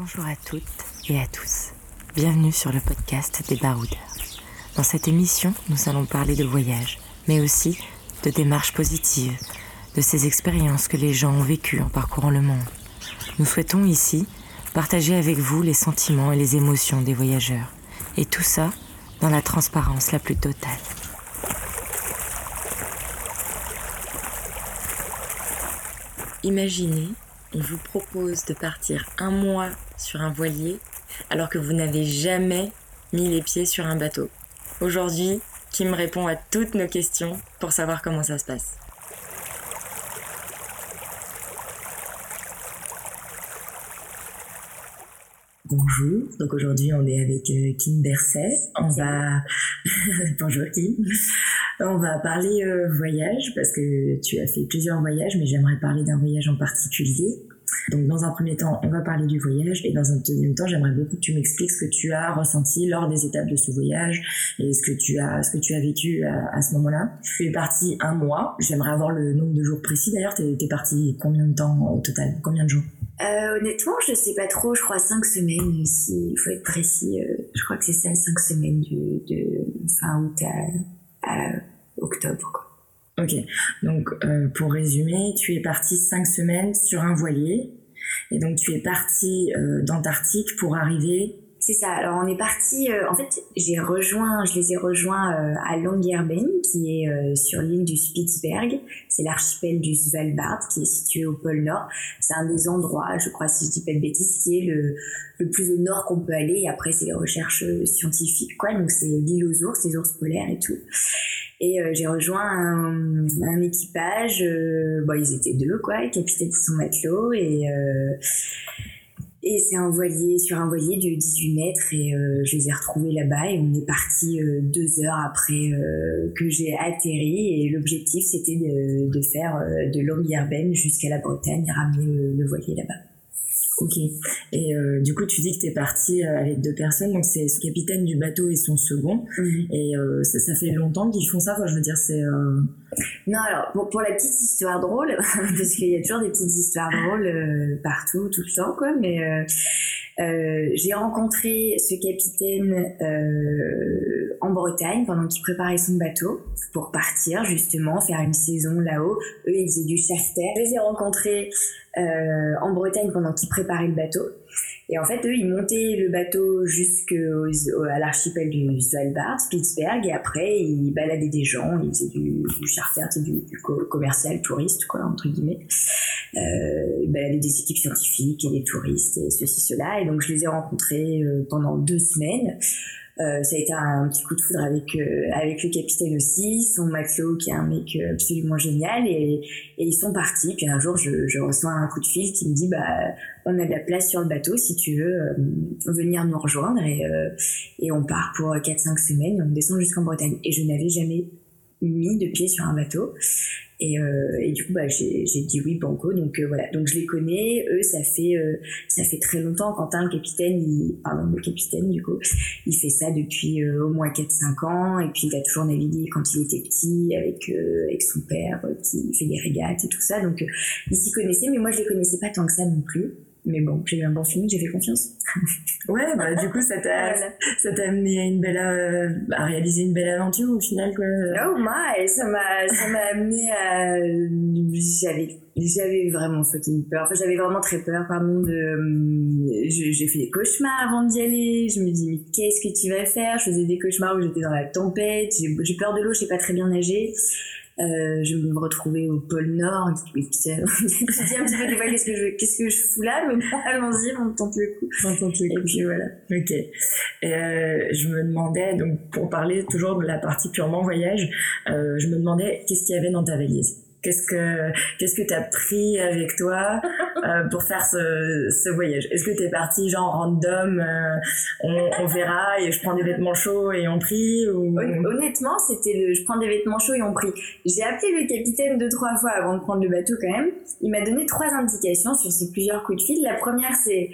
Bonjour à toutes et à tous. Bienvenue sur le podcast des baroudeurs. Dans cette émission, nous allons parler de voyage, mais aussi de démarches positives, de ces expériences que les gens ont vécues en parcourant le monde. Nous souhaitons ici partager avec vous les sentiments et les émotions des voyageurs. Et tout ça dans la transparence la plus totale. Imaginez, on vous propose de partir un mois sur un voilier alors que vous n'avez jamais mis les pieds sur un bateau. Aujourd'hui, Kim répond à toutes nos questions pour savoir comment ça se passe. Bonjour, donc aujourd'hui on est avec euh, Kim Berset. On va bonjour Kim. On va parler euh, voyage parce que tu as fait plusieurs voyages, mais j'aimerais parler d'un voyage en particulier. Donc dans un premier temps, on va parler du voyage et dans un deuxième temps, j'aimerais beaucoup que tu m'expliques ce que tu as ressenti lors des étapes de ce voyage et ce que tu as, ce que tu as vécu à, ce moment-là. Tu es parti un mois. J'aimerais avoir le nombre de jours précis. D'ailleurs, tu es parti combien de temps au total? Combien de jours? Euh, honnêtement, je sais pas trop. Je crois cinq semaines. Si il faut être précis, euh, je crois que c'est ça, cinq semaines de, de fin août à, octobre. Ok, donc euh, pour résumer, tu es parti cinq semaines sur un voilier et donc tu es parti euh, d'Antarctique pour arriver. C'est ça. Alors on est parti. Euh, en fait, j'ai rejoint, je les ai rejoints à Longyearbyen, qui est sur l'île du Spitzberg. C'est l'archipel du Svalbard, qui est situé au pôle Nord. C'est un des endroits, je crois, si je dis pas de bêtises, qui est le, le plus au nord qu'on peut aller. Et après, c'est les recherches scientifiques, quoi. Donc c'est l'île aux ours, les ours polaires et tout. Et euh, j'ai rejoint un, un équipage, euh, bon, ils étaient deux, quoi, le capitaine son matelot, et, euh, et c'est un voilier, sur un voilier de 18 mètres, et je les ai retrouvés là-bas, et on est parti deux heures après que j'ai atterri, et l'objectif c'était de, faire de Longyearbyen jusqu'à la Bretagne, et ramener le voilier là-bas. Ok. Et euh, du coup, tu dis que tu es parti euh, avec deux personnes, donc c'est ce capitaine du bateau et son second. Mhm. Et euh, ça, ça, fait longtemps qu'ils font ça, quoi. Je veux dire, c'est. Non, alors pour, pour, la petite histoire drôle, parce qu'il y a toujours des petites histoires drôles partout, tout le temps, quoi. Mais j'ai rencontré ce capitaine en Bretagne pendant qu'il préparait son bateau pour partir justement faire une saison là-haut. Eux, ils faisaient du charter. Je les ai rencontrés euh, en Bretagne pendant qu'ils préparaient le bateau. Et en fait, eux, ils montaient le bateau jusqu'à l'archipel du Svalbard, Spitzberg, et après, ils baladaient des gens, ils faisaient du, du charter, du, du commercial, touriste, quoi, entre guillemets. Euh, ils baladaient des équipes scientifiques et des touristes et ceci, cela. Et donc, je les ai rencontrés euh, pendant deux semaines. Euh, ça a été un petit coup de foudre avec euh, avec le capitaine aussi, son matelot qui est un mec euh, absolument génial et, et ils sont partis. Puis un jour, je, je, reçois un coup de fil qui me dit bah on a de la place sur le bateau si tu veux venir nous rejoindre et et on part pour 4-5 semaines on descend jusqu'en Bretagne. Et je n'avais jamais mis de pied sur un bateau et, euh, et du coup, bah, j'ai dit oui, banco. Donc euh, voilà. Donc je les connais. Eux, ça fait euh, ça fait très longtemps. Quentin, le capitaine, il, pardon, le capitaine du coup, il fait ça depuis au moins 4-5 ans. Et puis il a toujours navigué quand il était petit avec avec son père qui fait des régates et tout ça. Donc ils s'y connaissaient, mais moi je les connaissais pas tant que ça non plus. Mais bon, j'ai eu un bon film, j'ai fait confiance. ouais, bah, du coup, ça t'a, ça t'a amené à une belle, euh, à réaliser une belle aventure au final, quoi. Oh my, ça m'a, ça m'a amené à, j'avais, j'avais vraiment fucking peur. Enfin, j'avais vraiment très peur, pardon, de, euh, j'ai fait des cauchemars avant d'y aller. Je me dis, mais qu'est-ce que tu vas faire? Je faisais des cauchemars où j'étais dans la tempête. J'ai, j'ai peur de l'eau, je sais pas très bien nager. Euh, je me retrouvais au pôle Nord. Et puis, dis un petit peu des fois qu'est-ce que je, qu'est-ce que je fous là, mais bon, allons-y, on tente le coup. On tente le coup. Et puis voilà. Ok. Euh, je me demandais, donc pour parler toujours de la partie purement voyage, euh, je me demandais qu'est-ce qu'il y avait dans ta valise? Qu'est-ce que qu'est-ce que t'as pris avec toi? Euh, pour faire ce, ce voyage Est-ce que t'es parti genre random, euh, on, on, verra et je prends des vêtements chauds et on prie ou... Honnêtement, c'était le je prends des vêtements chauds et on prie. J'ai appelé le capitaine deux trois fois avant de prendre le bateau quand même. Il m'a donné trois indications sur ces plusieurs coups de fil. La première c'est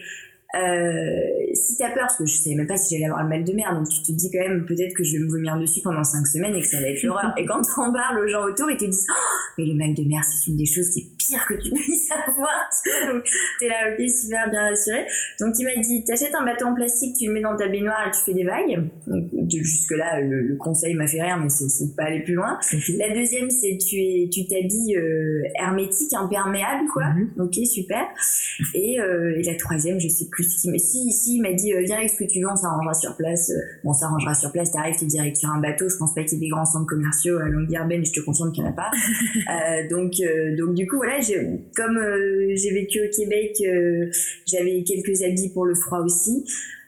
euh, si t'as peur, parce que je savais même pas si j'allais avoir le mal de mer, donc tu te dis quand même peut-être que je vais me vomir dessus pendant 5 semaines et que ça va être l'horreur. et quand on parle aux gens autour, ils te disent oh, mais le mal de mer, c'est une des choses les pire que tu puisses avoir. Donc, t'es là, ok, super bien rassuré. Donc, il m'a dit, t'achètes un bateau en plastique, tu le mets dans ta baignoire et tu fais des vagues. jusque-là, le, conseil m'a fait rire, mais c'est pas aller plus loin. La deuxième, c'est tu es, tu t'habilles euh, hermétique, imperméable, quoi. Mhm. Ok, super. Et, euh, et, la troisième, je sais plus ce mais si, si, il m'a dit, euh, viens avec ce que tu veux, on s'arrangera sur place. bon, on s'arrangera sur place, t'arrives, t'es direct sur un bateau. Je pense pas qu'il y ait des grands centres commerciaux à Longyearbyen, je te confirme qu'il n'y en a pas. donc, donc du coup, voilà, comme j'ai vécu au Québec, j'avais quelques habits pour le froid aussi.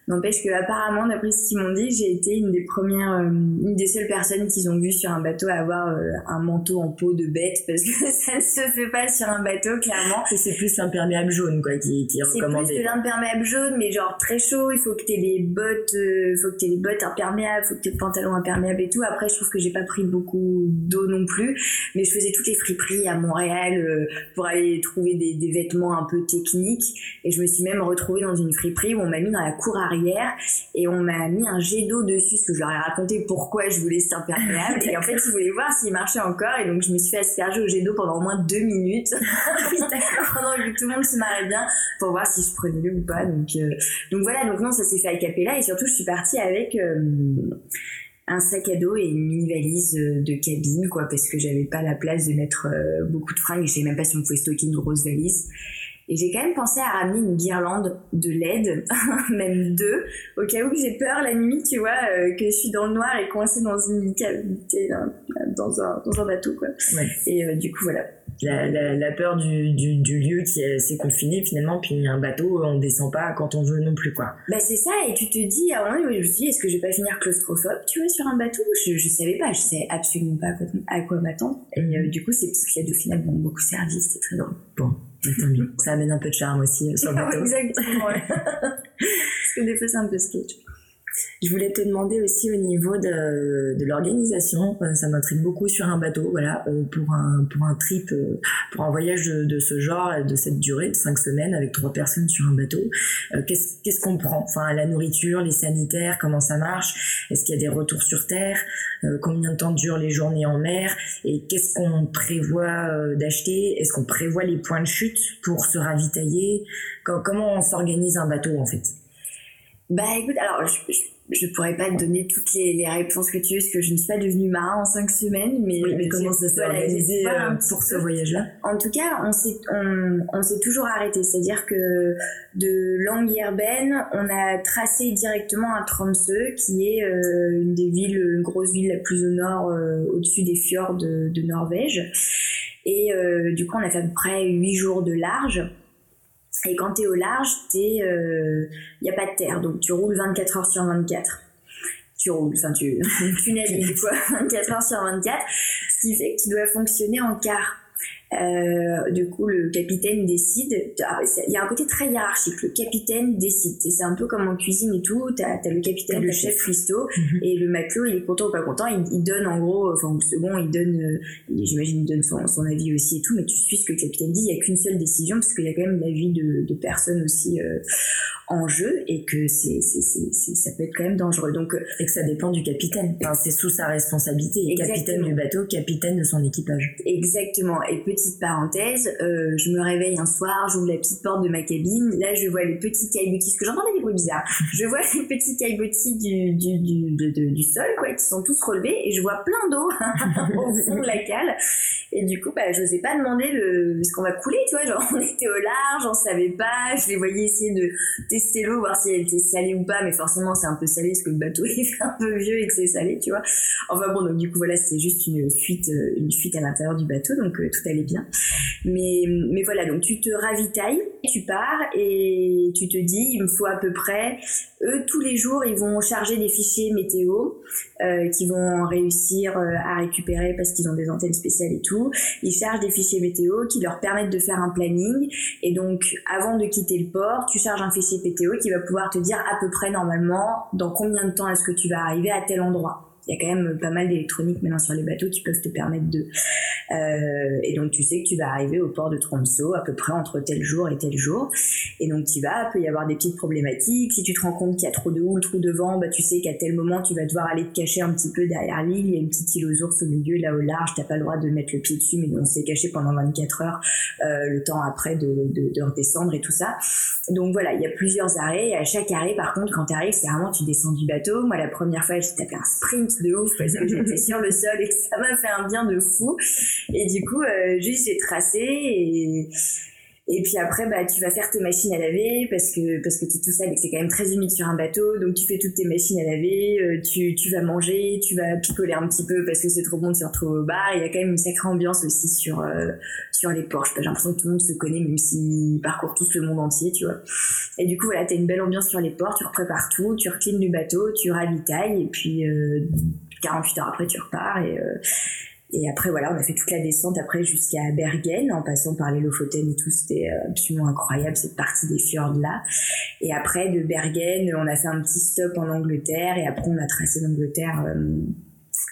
N'empêche que apparemment, d'après ce qu'ils m'ont dit, j'ai été une des premières, euh, une des seules personnes qu'ils ont vu sur un bateau avoir euh, un manteau en peau de bête parce que ça ne se fait pas sur un bateau, clairement. C'est plus l'imperméable jaune, quoi, qui, qui est recommandé. C'est plus l'imperméable jaune, mais genre très chaud. Il faut que t'aies les bottes, euh, faut que t'aies les bottes imperméables, faut que t'aies le pantalon imperméable et tout. Après, je trouve que j'ai pas pris beaucoup d'eau non plus, mais je faisais toutes les friperies à Montréal pour aller trouver des, des vêtements un peu techniques. Et je me suis même retrouvée dans une friperie où on m'a mis dans la cour arrière et on m'a mis un jet d'eau dessus parce que je leur ai raconté pourquoi je voulais cet imperméable. Et en fait ils voulaient voir s'il marchait encore et donc je me suis fait asperger au jet d'eau pendant au moins deux minutes. Pendant que tout le monde se marrait bien pour voir si je prenais le ou pas. Donc euh, donc voilà donc non ça s'est fait à capella et surtout je suis partie avec euh, un sac à dos et une mini valise euh, de cabine quoi parce que j'avais pas la place de mettre beaucoup de fringues. Je savais même pas si on pouvait stocker une grosse valise et j'ai quand même pensé à ramener une guirlande de LED, même deux, au cas où j'ai peur la nuit, tu vois, euh, que je suis dans le noir et coincée dans une cavité, dans un, dans un bateau, quoi. Et euh, du coup, voilà. La, la, la peur du, du, du, lieu qui s'est confiné finalement, puis un bateau, on descend pas quand on veut non plus, quoi. Bah c'est ça, et tu te dis, à un moment, je me suis dit, est-ce que je vais pas finir claustrophobe, tu vois, sur un bateau? Je, je savais pas, je savais absolument pas à quoi, m'attendre. Et euh, du coup, ces petites LED au final m'ont beaucoup servi, c'était très drôle. Bon. Ça amène un peu de charme aussi euh, sur le bateau. Exactement, Parce que des fois, c'est un peu sketch. Je voulais te demander aussi au niveau de, de l'organisation, euh, ça m'intrigue beaucoup sur un bateau, voilà, euh, pour un pour un trip, euh, pour un voyage de, de ce genre, de cette durée de cinq semaines avec trois personnes sur un bateau. Qu'est-ce qu'est-ce qu'on prend? Enfin, la nourriture, les sanitaires, comment ça marche? Est-ce qu'il y a des retours sur terre? Combien de temps durent les journées en mer? Et qu'est-ce qu'on prévoit d'acheter? Est-ce qu'on prévoit les points de chute pour se ravitailler? Comment on s'organise un bateau en fait? Bah écoute, alors je, je, pourrais pas te donner toutes les, les, réponses que tu veux parce que je ne suis pas devenue marin en cinq semaines, mais, mais comment ça s'est organisé euh, pour ce voyage-là? En tout cas, on s'est on, on s'est toujours arrêté, c'est-à-dire que de Languierben, on a tracé directement à Tromsø, qui est euh, une des villes, une grosse ville la plus au nord, euh, au-dessus des fjords de, de Norvège. Et du coup, on a fait à peu près huit jours de large. Et quand tu es au large, il n'y a pas de terre, donc tu roules 24 heures sur 24. Tu roules, enfin tu, tu navigues quoi, 24 heures sur 24, ce qui fait que tu dois fonctionner en quart. Euh, du coup, le capitaine décide. Il y a un côté très hiérarchique. Le capitaine décide. C'est un peu comme en cuisine et tout. T'as as le capitaine, le chef cuistot, mhm. et le matelot, il est content ou pas content. Il, donne en gros, enfin le second, il donne, euh, j'imagine, il donne son, son, avis aussi et tout. Mais tu suis ce que le capitaine dit. Il y a qu'une seule décision parce qu'il y a quand même l'avis de, de personnes aussi euh, en jeu et que c'est, c'est, c'est, ça peut être quand même dangereux. Donc, euh, et que ça dépend du capitaine. Enfin, c'est sous sa responsabilité. Capitaine du bateau, capitaine de son équipage. Exactement. Et petite parenthèse, euh, je me réveille un soir, j'ouvre la petite porte de ma cabine. Là, je vois les petits caillebotis, parce que j'entendais des bruits bizarres. Je vois les petits caillebotis du, du, du, du, sol, quoi, qui sont tous relevés et je vois plein d'eau au fond de la cale. Et du coup, bah, je n'osais pas demander le, ce qu'on va couler, tu vois. Genre, on était au large, on savait pas. Je les voyais essayer de tester l'eau, voir si elle était salée ou pas. Mais forcément, c'est un peu salé parce que le bateau est un peu vieux et que c'est salé, tu vois. Enfin bon, donc du coup, voilà, c'est juste une fuite, euh, une fuite à l'intérieur du bateau. Donc, euh, tout allait bien. Mais, mais voilà, donc tu te ravitailles, tu pars et tu te dis, il me faut à peu près, eux, tous les jours, ils vont charger des fichiers météo euh, qui vont réussir euh, à récupérer parce qu'ils ont des antennes spéciales et tout. Ils chargent des fichiers météo qui leur permettent de faire un planning. Et donc, avant de quitter le port, tu charges un fichier météo qui va pouvoir te dire à peu près normalement dans combien de temps est-ce que tu vas arriver à tel endroit. Il y a quand même pas mal d'électronique maintenant sur les bateaux qui peuvent te permettre de. Euh, et donc tu sais que tu vas arriver au port de Tromsø à peu près entre tel jour et tel jour. Et donc tu vas, peut y avoir des petites problématiques. Si tu te rends compte qu'il y a trop de houle, trop de vent, bah tu sais qu'à tel moment tu vas devoir aller te cacher un petit peu derrière l'île. Il y a une petite île aux ours au milieu, là au large. T'as pas le droit de mettre le pied dessus, mais on s'est caché pendant 24 heures, euh, le temps après de, de, de redescendre et tout ça. Donc voilà, il y a plusieurs arrêts. Et à chaque arrêt, par contre, quand tu arrives, c'est vraiment tu descends du bateau. Moi, la première fois, j'ai tapé un sprint de ouf parce que j'étais sur le sol et que ça m'a fait un bien de fou. Et du coup, euh, juste j'ai tracé et et puis après, bah, tu vas faire tes machines à laver parce que parce que es tout seul et c'est quand même très humide sur un bateau. Donc tu fais toutes tes machines à laver, euh, tu, tu vas manger, tu vas picoler un petit peu parce que c'est trop bon de se retrouver au bar. Il y a quand même une sacrée ambiance aussi sur euh, sur les ports. J'ai l'impression que tout le monde se connaît même s'ils parcourent tous le monde entier, tu vois. Et du coup, voilà, t'as une belle ambiance sur les ports. Tu reprépares tout, tu reclines du bateau, tu ravitailles et puis 48 euh, heures après, tu repars et après, voilà, on a fait toute la descente après jusqu'à Bergen, en passant par les Lofoten et tout. C'était euh, absolument incroyable, cette partie des fjords là. Et après, de Bergen, on a fait un petit stop en Angleterre. Et après, on a tracé l'Angleterre euh,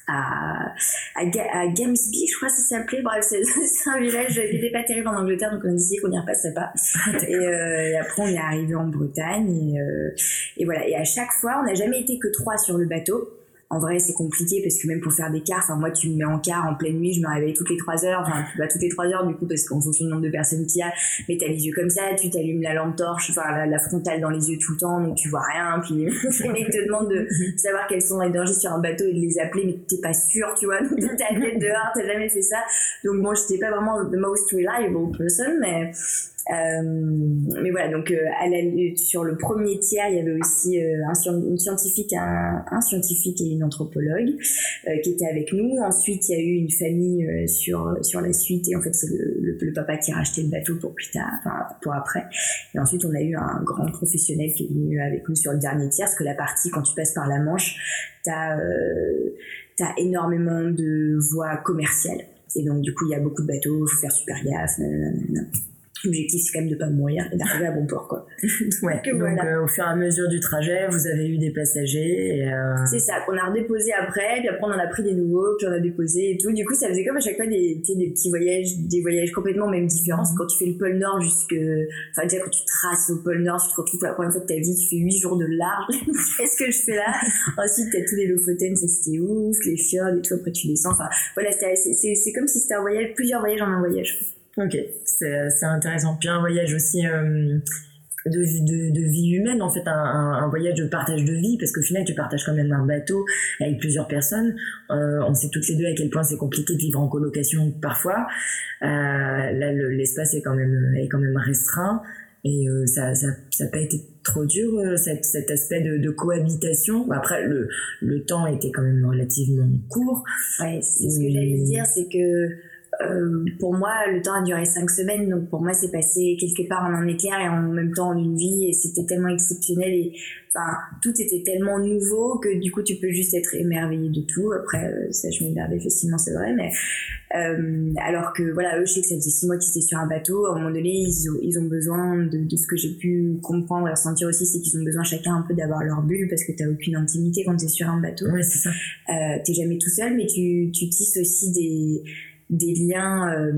à, à, à, Gamesby, je crois que ça s'appelait. Bref, c'est un village qui n'était pas terrible en Angleterre, donc on disait qu'on n'y repasserait pas. et, euh, et, après, on est arrivé en Bretagne. Et, euh, et voilà. Et à chaque fois, on n'a jamais été que trois sur le bateau en vrai c'est compliqué parce que même pour faire des quarts enfin moi tu me mets en quart en pleine nuit je me réveille toutes les trois heures enfin pas toutes les trois heures du coup parce qu'en fonction du nombre de personnes qu'il y a mais t'as les yeux comme ça tu t'allumes la lampe torche enfin la, frontale dans les yeux tout le temps donc tu vois rien puis les mecs te demandent de savoir quels sont les dangers sur un bateau et de les appeler mais t'es pas sûr tu vois donc t'as la tête dehors t'as jamais fait ça. Donc bon j'étais pas vraiment the most reliable person mais mais voilà, donc euh, à la, sur le premier tiers, il y avait aussi euh, un, une scientifique, un, un, scientifique et une anthropologue qui étaient avec nous. Ensuite, il y a eu une famille sur sur la suite, et en fait, c'est le, le, papa qui a racheté le bateau pour plus tard, enfin pour après. Et ensuite, on a eu un grand professionnel qui est venu avec nous sur le dernier tiers, parce que la partie quand tu passes par la Manche, t'as as énormément de voies commerciales. Et donc, du coup, il y a beaucoup de bateaux, faut faire super gaffe. L'objectif, c'est quand même de pas mourir et d'arriver à bon port, quoi. ouais. Donc, euh, au fur et à mesure du trajet, vous avez eu des passagers. Euh... C'est ça, qu'on a redéposé après, puis après on en a pris des nouveaux, puis on a déposé et tout. Du coup, ça faisait comme à chaque fois des, des petits voyages, des voyages complètement même différents. Mhm. Quand tu fais le pôle Nord jusque, enfin, déjà quand tu traces au pôle Nord, tu te retrouves pour la première fois de ta vie, tu fais 8 jours de large. Qu'est-ce que je fais là? Ensuite, t'as tous les Lofoten, ça c'était ouf, les fjords et tout, après tu descends. Enfin, voilà, c'est comme si c'était un voyage, plusieurs voyages en un voyage. Ok, c'est intéressant. Puis un voyage aussi euh, de, de, de, vie humaine, en fait, un, un, voyage de partage de vie, parce qu'au final, tu partages quand même un bateau avec plusieurs personnes. Euh, on sait toutes les deux à quel point c'est compliqué de vivre en colocation parfois. Euh, là, l'espace est quand même est quand même restreint. Et euh, ça, ça, ça n'a pas été trop dur, euh, cet, cet aspect de, de, cohabitation. Après, le, le temps était quand même relativement court. Ouais, c'est ce que j'allais dire, c'est que euh, pour moi, le temps a duré cinq semaines, donc pour moi, c'est passé quelque part en un éclair et en même temps en une vie, et c'était tellement exceptionnel et enfin tout était tellement nouveau que du coup, tu peux juste être émerveillé de tout. Après, euh, ça, je m'émerveille facilement, c'est vrai, mais euh, alors que voilà, eux, je sais que ça faisait six mois qu'ils étaient sur un bateau. À un moment donné, ils ont, ils ont besoin de, de ce que j'ai pu comprendre et ressentir aussi, c'est qu'ils ont besoin chacun un peu d'avoir leur bulle parce que t'as aucune intimité quand t'es sur un bateau. Ouais, c'est ça. Euh, t'es jamais tout seul, mais tu, tu tisses aussi des des liens euh,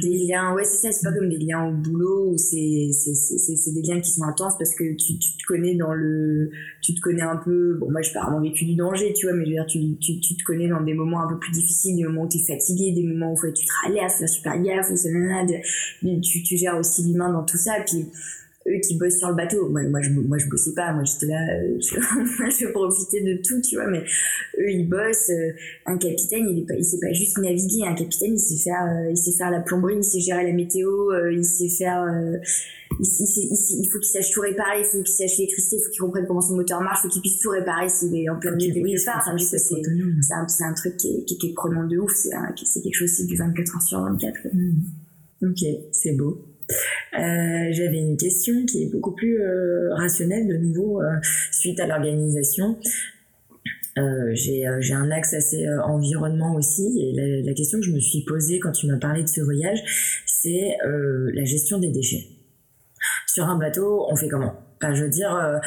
des liens ouais c'est ça c'est pas comme des liens au boulot où c'est c'est c'est des liens qui sont intenses parce que tu, tu te connais dans le tu te connais un peu bon moi j'ai pas vraiment vécu du danger tu vois mais je veux dire tu, tu, tu te connais dans des moments un peu plus difficiles des moments où t'es fatigué des moments où faut tu te à faire super gaffe ou ça tu tu gères aussi l'humain dans tout ça puis eux qui bossent sur le bateau. Moi, moi, je, moi, je bossais pas. Moi, j'étais là, euh, je, profiter de tout, tu vois. Mais eux, ils bossent. Euh, un capitaine, il est pas, il sait pas juste naviguer. Un capitaine, il sait faire, euh, il sait faire la plomberie, il sait gérer la météo, il sait faire, il, il, il, faut qu'il sache tout réparer, il faut qu'il sache l'électricité, il faut qu'il comprenne comment son moteur marche, il faut qu'il puisse tout réparer s'il est en plein milieu de quelque part. C'est, un, truc qui est, qui, est prenant de ouf. C'est, quelque chose, c'est du 24 heures sur 24. Ok, c'est beau. Euh, j'avais une question qui est beaucoup plus euh, rationnelle de nouveau euh, suite à l'organisation. j'ai un axe assez environnement aussi et la, question que je me suis posée quand tu m'as parlé de ce voyage, c'est la gestion des déchets. Sur un bateau, on fait comment? Je veux dire, euh,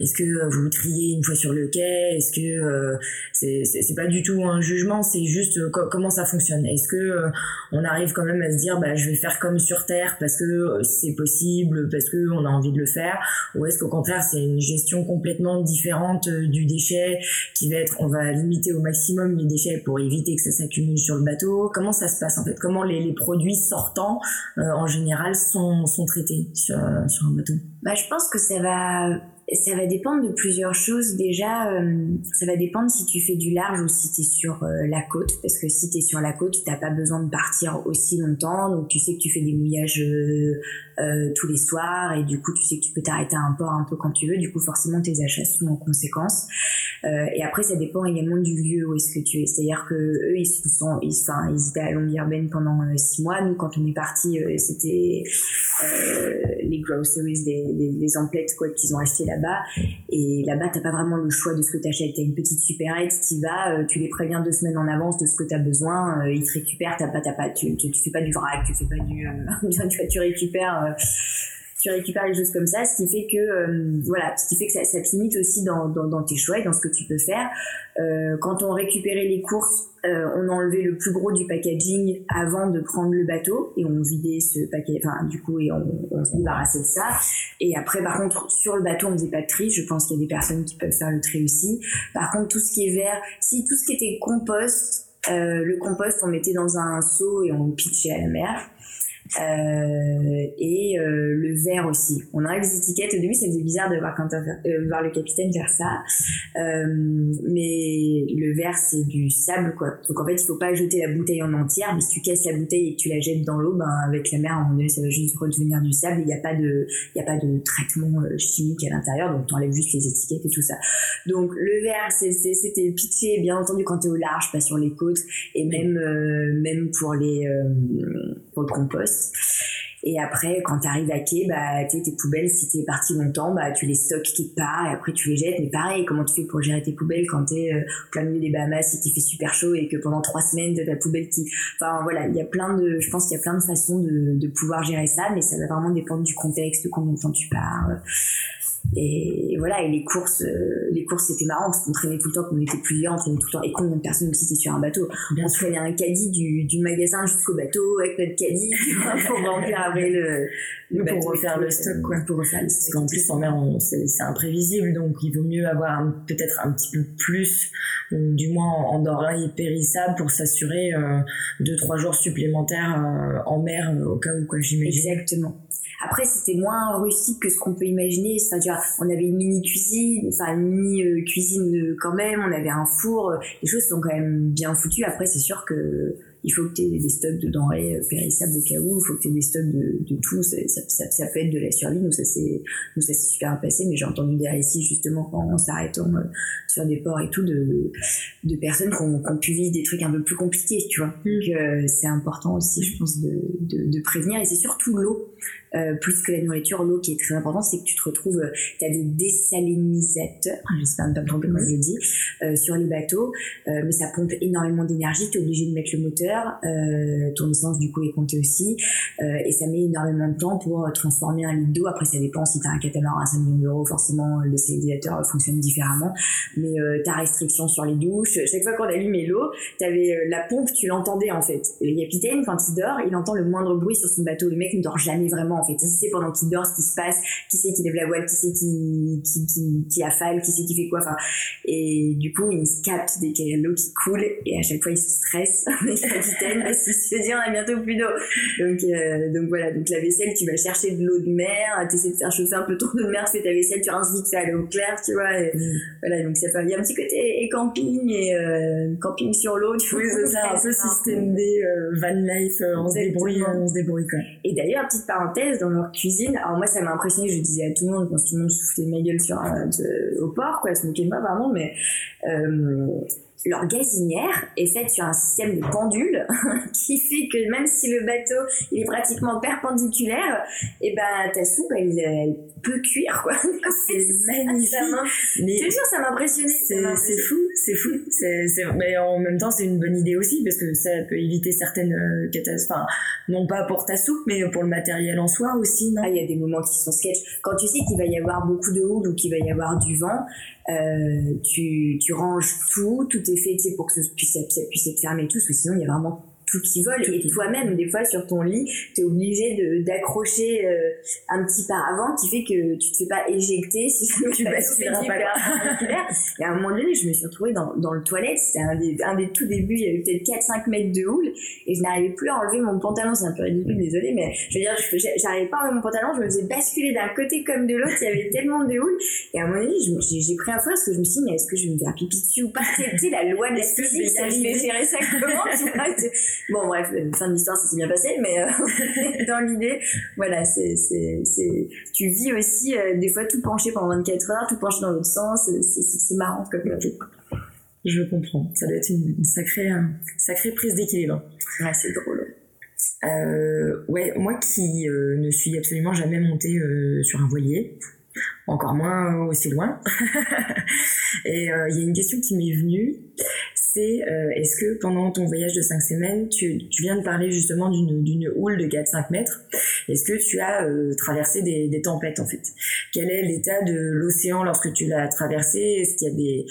est-ce que vous triez une fois sur le quai? Est-ce que euh, c'est c'est pas du tout un jugement, c'est juste euh, comment ça fonctionne? Est-ce que on arrive quand même à se dire, bah je vais faire comme sur terre parce que c'est possible, parce que on a envie de le faire, ou est-ce qu'au contraire c'est une gestion complètement différente du déchet qui va être, on va limiter au maximum les déchets pour éviter que ça s'accumule sur le bateau? Comment ça se passe en fait? Comment les, les produits sortants en général sont sont traités sur sur un bateau? Bah, je pense que ça va ça va dépendre de plusieurs choses. Déjà, euh, ça va dépendre si tu fais du large ou si tu sur euh, la côte. Parce que si tu sur la côte, tu pas besoin de partir aussi longtemps. Donc tu sais que tu fais des mouillages euh, tous les soirs et du coup tu sais que tu peux t'arrêter à un port un peu quand tu veux. Du coup forcément tes achats sont en conséquence. et après ça dépend également du lieu où est-ce que tu es. C'est-à-dire que eux ils sont, ils, enfin, ils étaient à Longyearbyen pendant six mois. Nous quand on est parti, c'était les groceries, les, les, emplettes quoi qu'ils ont acheté là là-bas. Et là-bas, t'as pas vraiment le choix de ce que t'achètes. T'as une petite supérette, t'y vas, euh, tu les préviens deux semaines en avance de ce que t'as besoin, euh, ils te récupèrent, t'as pas, t'as pas, tu, tu, fais pas du vrac, tu fais pas du, euh, tu, tu récupères tu récupères les choses comme ça, ce qui fait que euh, voilà, ce qui fait que ça, te limite aussi dans, tes choix et dans ce que tu peux faire. Euh, quand on récupérait les courses, euh, on enlevait le plus gros du packaging avant de prendre le bateau et on vidait ce paquet, enfin du coup et on, on se débarrassait de ça. Et après, par contre, sur le bateau, on faisait pas de tri. Je pense qu'il y a des personnes qui peuvent faire le tri aussi. Par contre, tout ce qui est vert, si tout ce qui était compost, le compost, on mettait dans un seau et on pitchait à la mer. Euh, et euh, le verre aussi. On enlève les étiquettes. Au début, ça faisait bizarre de voir, quand euh, voir le capitaine faire ça. Euh, mais le verre, c'est du sable, quoi. Donc en fait, il faut pas jeter la bouteille en entière. Mais si tu casses la bouteille et que tu la jettes dans l'eau, ben avec la mer, à un ça va juste redevenir du sable. Il n'y a pas de, il a pas de traitement chimique à l'intérieur. Donc tu enlèves juste les étiquettes et tout ça. Donc le verre, c'était pitché, bien entendu, quand tu es au large, pas sur les côtes, et même, même pour les, pour le compost. Et après, quand tu arrives à quai, bah, tes poubelles, si t'es parti longtemps, bah, tu les stockes quelque part et après tu les jettes. Mais pareil, comment tu fais pour gérer tes poubelles quand t'es euh, plein milieu des Bahamas et qu'il fait super chaud et que pendant trois semaines, ta poubelle qui, enfin voilà, il y a plein de, je pense qu'il y a plein de façons de, pouvoir gérer ça, mais ça va vraiment dépendre du contexte, combien de temps tu pars. Et, voilà, et les courses, euh, les courses c'était marrant parce qu'on traînait tout le temps, qu'on était plusieurs, on traînait tout le temps. Et combien de personnes aussi c'était sur un bateau On se traînait un caddie du, du magasin jusqu'au bateau avec notre caddie pour remplir après le, bateau. Pour refaire le stock, quoi. Pour refaire le stock. Qu'en plus, en mer, c'est imprévisible, donc il vaut mieux avoir peut-être un petit peu plus, ou du moins en denrées périssables pour s'assurer euh, deux, trois jours supplémentaires euh, en mer au cas où, quoi, j'imagine. Exactement. Après, c'était moins rustique que ce qu'on peut imaginer. C'est-à-dire, on avait une mini cuisine, enfin une mini euh, cuisine euh, quand même. On avait un four. Les choses sont quand même bien foutues. Après, c'est sûr que il faut que tu aies des stocks de denrées euh, périssables au cas où, il faut que tu aies des stocks de, de tout, ça, ça, ça, peut être de la survie, nous ça s'est super bien passé, mais j'ai entendu des récits justement en s'arrêtant euh, sur des ports et tout de, de personnes qui ont, pu vivre des trucs un peu plus compliqués, tu vois. Mm. Donc euh, c'est important aussi, je pense, de, de, de prévenir, et c'est surtout l'eau. Euh, plus que la nourriture, l'eau qui est très importante, c'est que tu te retrouves, tu as des désalinisateurs, j'espère ne pas me tromper quand je le dis, euh, sur les bateaux, euh, mais ça pompe énormément d'énergie, tu es obligé de mettre le moteur, euh, ton essence du coup est comptée aussi, euh, et ça met énormément de temps pour transformer un litre d'eau. Après, ça dépend si tu as un catamaran à 5 millions d'euros, forcément le stabilisateur fonctionne différemment, mais euh, ta restriction sur les douches, chaque fois qu'on allumait l'eau, tu avais la pompe, tu l'entendais en fait. Le capitaine, quand il dort, il entend le moindre bruit sur son bateau. Le mec ne dort jamais vraiment en fait. Il sait pendant qu'il dort ce qui se passe, qui sait qui lève la voile, qui sait qui, qui, qui, qui affale, qui sait qui fait quoi. Enfin, et du coup, il se capte dès qu'il y a l'eau qui coule et à chaque fois il se stresse. capitaine parce qu'il se dit on a bientôt plus d'eau. Donc, euh, donc voilà, donc la vaisselle, tu vas chercher de l'eau de mer, tu essaies de faire chauffer un peu ton eau de mer, tu fais ta vaisselle, tu rinces vite, ça à l'eau claire, tu vois. Et, mm. Voilà, donc ça fait, il y a un petit côté et camping et euh, camping sur l'eau, tu vois. Oui, c'est ça, un peu système D, euh, van life, on se débrouille, on se débrouille quoi. Et d'ailleurs, petite parenthèse, dans leur cuisine, alors moi ça m'a impressionné, je disais à tout le monde, quand tout le monde de ma gueule sur, au port, quoi, se moquait de moi, pardon, mais leur gazinière est faite sur un système de pendule qui fait que même si le bateau il est pratiquement perpendiculaire, et eh ben ta soupe elle, peut cuire quoi. C'est magnifique. Mais je ça m'a impressionné. C'est fou, c'est fou. mais en même temps c'est une bonne idée aussi parce que ça peut éviter certaines euh, catastrophes. non pas pour ta soupe mais pour le matériel en soi aussi. Ah il y a des moments qui sont sketch. Quand tu sais qu'il va y avoir beaucoup de houle ou qu'il va y avoir du vent, euh, tu, tu ranges tout, tout est fait pour que ça puisse, ça puisse être fermé et tout, parce que sinon il y a vraiment tout qui vole. Et toi-même, des fois, sur ton lit, tu es obligé d'accrocher euh, un petit paravent qui fait que tu te fais pas éjecter si tu basculeras pas. et à un moment donné, je me suis retrouvée dans, dans le toilette. C'était un des, un des tout débuts. Il y avait peut-être 4-5 mètres de houle. Et je n'arrivais plus à enlever mon pantalon. C'est un peu ridicule, désolé, mais je veux dire, j'arrivais pas à enlever mon pantalon. Je me faisais basculer d'un côté comme de l'autre. Il y avait tellement de houle. Et à un moment donné, j'ai pris un feu parce que je me suis dit, mais est-ce que je vais me faire pipi dessus ou pas? Sais, la loi de la physique, ça, je vais gérer ça comment? Bon, bref, fin de l'histoire, ça s'est bien passé, mais euh, dans l'idée, voilà, c'est, c'est, c'est, tu vis aussi euh, des fois tout penché pendant 24 heures, tout penché dans l'autre sens, c'est, c'est, marrant comme Je comprends. Ça doit être une sacrée, sacrée prise d'équilibre. Ouais, c'est drôle. Euh, ouais, moi qui ne suis absolument jamais montée sur un voilier, encore moins aussi loin. Et il y a une question qui m'est venue, euh, est-ce que pendant ton voyage de 5 semaines, tu, viens de parler justement d'une houle de 4-5 mètres, est-ce que tu as euh, traversé des, tempêtes en fait? Quel est l'état de l'océan lorsque tu l'as traversé? Est-ce qu'il y a des,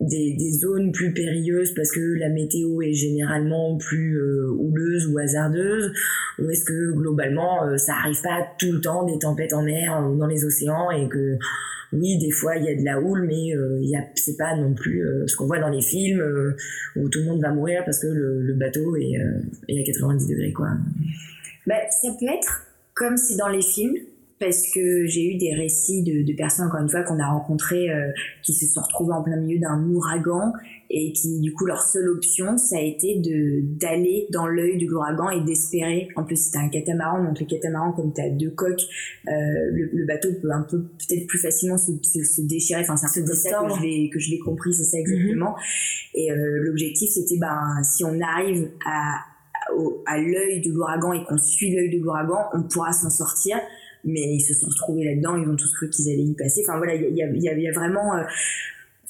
des, zones plus périlleuses parce que la météo est généralement plus euh, houleuse ou hasardeuse ou est-ce que globalement ça arrive pas tout le temps des tempêtes en mer ou dans les océans et que oui, des fois il y a de la houle, mais euh, il y c'est pas non plus euh, ce qu'on voit dans les films euh, où tout le monde va mourir parce que le, bateau est, est, à 90 degrés, quoi. Bah, ça peut être comme c'est dans les films, parce que j'ai eu des récits de, de, personnes, encore une fois, qu'on a rencontrées, euh, qui se sont retrouvées en plein milieu d'un ouragan et qui, du coup, leur seule option, ça a été de d'aller dans l'œil de l'ouragan et d'espérer. En plus, c'était un catamaran, donc le catamaran, comme tu as deux coques, euh, le, le, bateau peut un peu, peut-être plus facilement se, se, déchirer. Enfin, c'est un peu ça que je l'ai que je l'ai compris, c'est ça exactement. Mm-hmm. Et euh, l'objectif, c'était, ben, si on arrive à à l'œil de l'ouragan et qu'on suit l'œil de l'ouragan, on pourra s'en sortir mais ils se sont retrouvés là-dedans, ils ont tous cru qu'ils allaient y passer. Enfin voilà, il y a, y, a, y a, vraiment... Euh,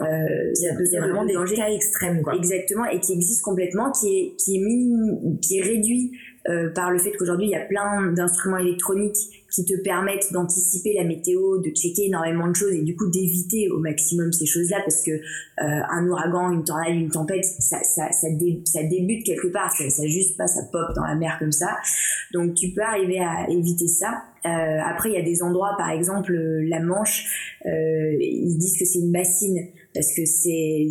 euh, il y a, vraiment des cas extrêmes quoi. exactement et qui existe complètement qui est qui est minim, qui est réduit euh, par le fait qu'aujourd'hui il y a plein d'instruments électroniques qui te permettent d'anticiper la météo, de checker énormément de choses et du coup d'éviter au maximum ces choses-là parce que euh, un ouragan, une tornade, une tempête, ça, ça, ça, débute quelque part, ça, ça, juste pas, ça pop dans la mer comme ça. Donc tu peux arriver à éviter ça. Euh, après, il y a des endroits, par exemple la Manche, euh, ils disent que c'est une bassine parce que c'est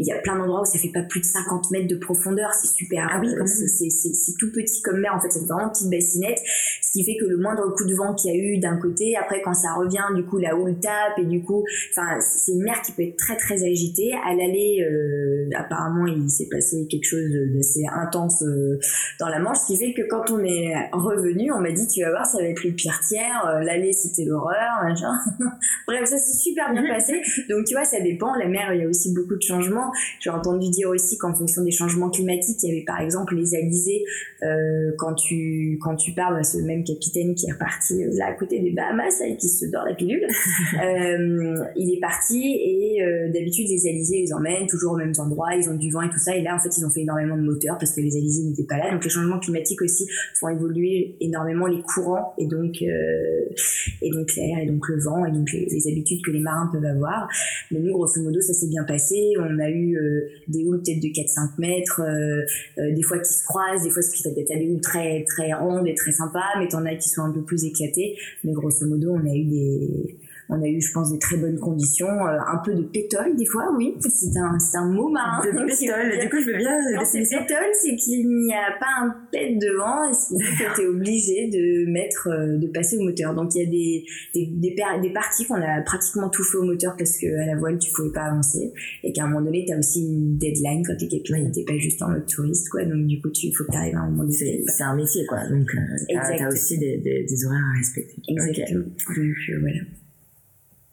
il y a plein d'endroits où ça fait pas plus de 50 mètres de profondeur, c'est super. Ah oui, c'est tout petit comme mer en fait, c'est vraiment une petite bassinette, ce qui fait que le moindre coup de vent qu'il y a eu d'un côté, après quand ça revient, du coup la houle tape et du coup, enfin c'est une mer qui peut être très très agitée. À l'aller, euh, apparemment il s'est passé quelque chose d'assez intense euh, dans la Manche, ce qui fait que quand on est revenu, on m'a dit tu vas voir ça va être le pire tiers. Euh, l'aller c'était l'horreur, Bref, ça s'est super bien passé. Donc tu vois, ça dépend. La mer, il y a aussi beaucoup de changements. J'ai entendu dire aussi qu'en fonction des changements climatiques, il y avait par exemple les alizés. Euh, quand tu quand tu parles à ce même capitaine qui est reparti euh, là à côté des Bahamas et qui se dort la pilule, euh, il est parti et euh, d'habitude les alizés les emmènent toujours aux mêmes endroits, ils ont du vent et tout ça. Et là en fait ils ont fait énormément de moteurs parce que les alizés n'étaient pas là. Donc les changements climatiques aussi font évoluer énormément les courants et donc et donc l'air et donc le vent et donc les, les habitudes que les marins peuvent avoir. Mais nous grosso modo ça s'est bien passé. On a eu euh, des houles peut-être de 4-5 mètres, euh, euh, des fois qui se croisent, des fois qui t'as des houles très très rondes et très sympas, mais t'en as qui sont un peu plus éclatées. Mais grosso modo, on a eu des on a eu, je pense, des très bonnes conditions. Euh, un peu de pétole, des fois, oui. C'est un, c'est un mot marin. De pétole. Du coup, je veux bien. C'est pétole, c'est qu'il n'y a pas un pet devant et que tu es obligé de mettre, euh, de passer au moteur. Donc, il y a des, des, des, parties qu'on a pratiquement tout fait au moteur parce qu'à la voile, tu pouvais pas avancer. Et qu'à un moment donné, tu as aussi une deadline quand t'es capitaine. T'es pas juste en mode touriste, quoi. Donc, du coup, il faut que tu arrives à un moment donné. C'est un métier, quoi. Donc, euh, t'as as aussi des, des, horaires à respecter. Exactement. Donc, voilà.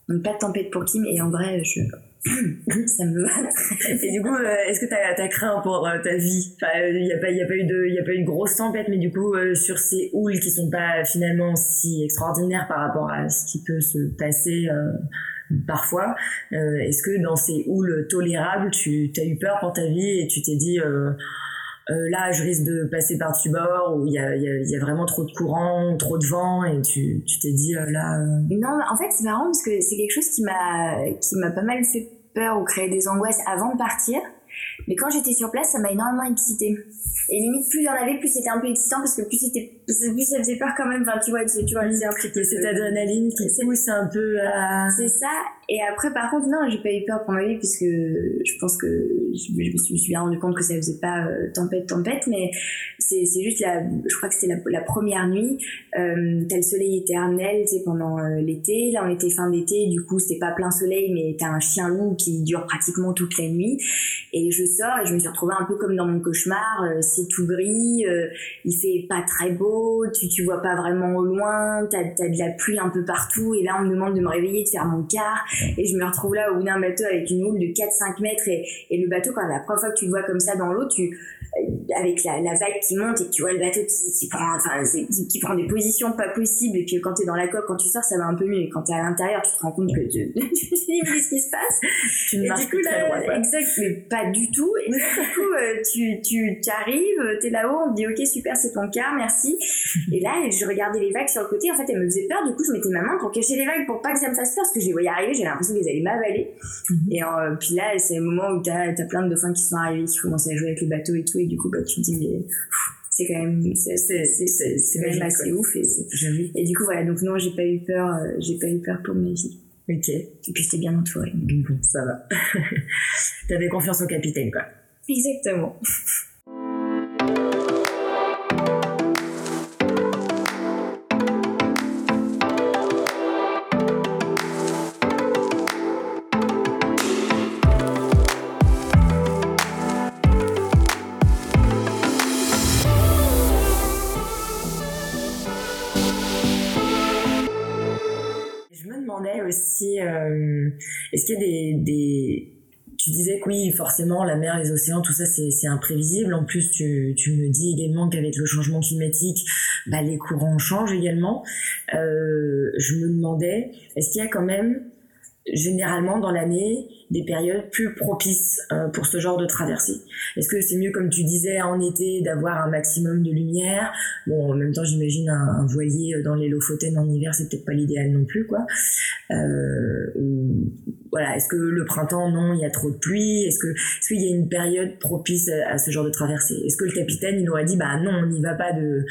Donc pas de tempête pour Kim et en vrai je ça me va. Et du coup, euh, est-ce que t'as as craint pour euh, ta vie? Il n'y a pas, a pas eu de, y a pas eu de grosse tempête, mais du coup, euh, sur ces houles qui sont pas finalement si extraordinaires par rapport à ce qui peut se passer parfois, est-ce que dans ces houles tolérables, tu as eu peur pour ta vie et tu t'es dit euh, là, je risque de passer par-dessus bord, où il y a, y a, vraiment trop de courant, trop de vent, et tu t'es dit euh, là. Euh, non, en fait, c'est marrant parce que c'est quelque chose qui m'a qui m'a pas mal fait peur ou créé des angoisses avant de partir. Mais quand j'étais sur place, ça m'a énormément excité. Et limite, plus il y en avait, plus c'était un peu excitant parce que plus c'était, plus ça faisait peur quand même. Enfin, tu vois, tu, vois, c'est impliqué. Cette adrénaline qui pousse un peu à. C'est ça. Et après, par contre, non, j'ai pas eu peur pour ma vie puisque je pense que je, me suis bien rendu compte que ça faisait pas euh, tempête, tempête, mais c'est, c'est juste la, je crois que c'était la, la, première nuit. Euh, t'as le soleil éternel, tu sais, pendant euh, l'été. Là, on était fin d'été, du coup, c'était pas plein soleil, mais t'as un chien loup qui dure pratiquement toute la nuit. Et je sors et je me suis retrouvée un peu comme dans mon cauchemar. Euh, c'est tout gris, euh, il fait pas très beau, tu, tu vois pas vraiment au loin, t'as as de la pluie un peu partout. Et là, on me demande de me réveiller, de faire mon quart. Et je me retrouve là au bout d'un bateau avec une houle de 4-5 mètres. Et, et le bateau, quand la première fois que tu le vois comme ça dans l'eau, tu avec la, la, vague qui monte et tu vois le bateau qui, qui prend enfin qui, qui, prend des positions pas possibles et que quand t'es dans la coque quand tu sors ça va un peu mieux. Et quand t'es à l'intérieur tu te rends compte que tu, tu dis mais qu'est-ce qui se passe? Tu et du coup là exact mais pas du tout. Et du coup euh, tu tu arrives t'es là-haut on te dit ok super c'est ton quart merci. Et là je regardais les vagues sur le côté en fait elles me faisaient peur. Du coup je mettais ma main pour cacher les vagues pour pas que ça me fasse peur parce que je les voyais arriver j'avais l'impression qu'elles allaient m'avaler. Mhm. et euh, puis là c'est le moment où t'as as plein de dauphins qui sont arrivés qui commencent à jouer avec le bateau et tout et du coup bah, tu te dis mais c'est quand même c'est même assez ouf et, et du coup voilà donc non j'ai pas eu peur euh, j'ai pas eu peur pour ma vie. Ok. Et puis j'étais bien entourée. Bon ça va. T'avais confiance au capitaine quoi. Exactement est-ce qu'il y a des, tu disais que oui, forcément, la mer, les océans, tout ça, c'est imprévisible. En plus, tu, tu me dis également qu'avec le changement climatique, bah, les courants changent également. Euh, je me demandais, est-ce qu'il y a quand même, généralement dans l'année, des périodes plus propices euh, pour ce genre de traversée. Est-ce que c'est mieux, comme tu disais, en été, d'avoir un maximum de lumière? Bon, en même temps, j'imagine un, voilier dans les Lofoten en hiver, c'est peut-être pas l'idéal non plus, quoi. Euh, voilà, est-ce que le printemps, non, il y a trop de pluie? Est-ce que est-ce qu'il y a une période propice à, ce genre de traversée? Est-ce que le capitaine, il aurait dit, bah non, on n'y va pas de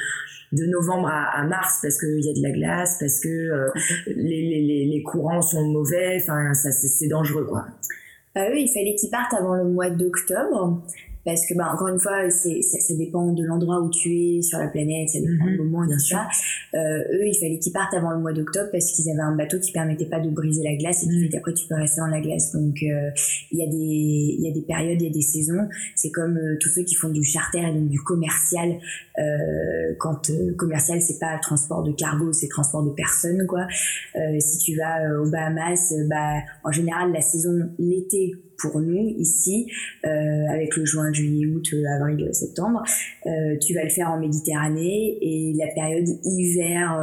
de novembre à, mars parce qu'il y a de la glace, parce que euh, les, les, les, courants sont mauvais, enfin ça c'est dangereux quoi. Bah eux, il fallait qu'ils partent avant le mois d'octobre parce que bah, encore une fois c'est ça, ça, dépend de l'endroit où tu es sur la planète ça dépend du mhm. moment et tout ça euh, eux il fallait qu'ils partent avant le mois d'octobre parce qu'ils avaient un bateau qui permettait pas de briser la glace et puis mhm. après tu peux rester dans la glace. Donc euh, il y a des il y a des périodes il y a des saisons. C'est comme euh, tous ceux qui font du charter et donc du commercial euh, quand commercial c'est pas transport de cargo c'est transport de personnes quoi. Si tu vas aux Bahamas bah en général la saison l'été pour nous ici, euh, avec le juin, juillet, août, euh, avril, septembre. Euh, tu vas le faire en Méditerranée et la période hiver,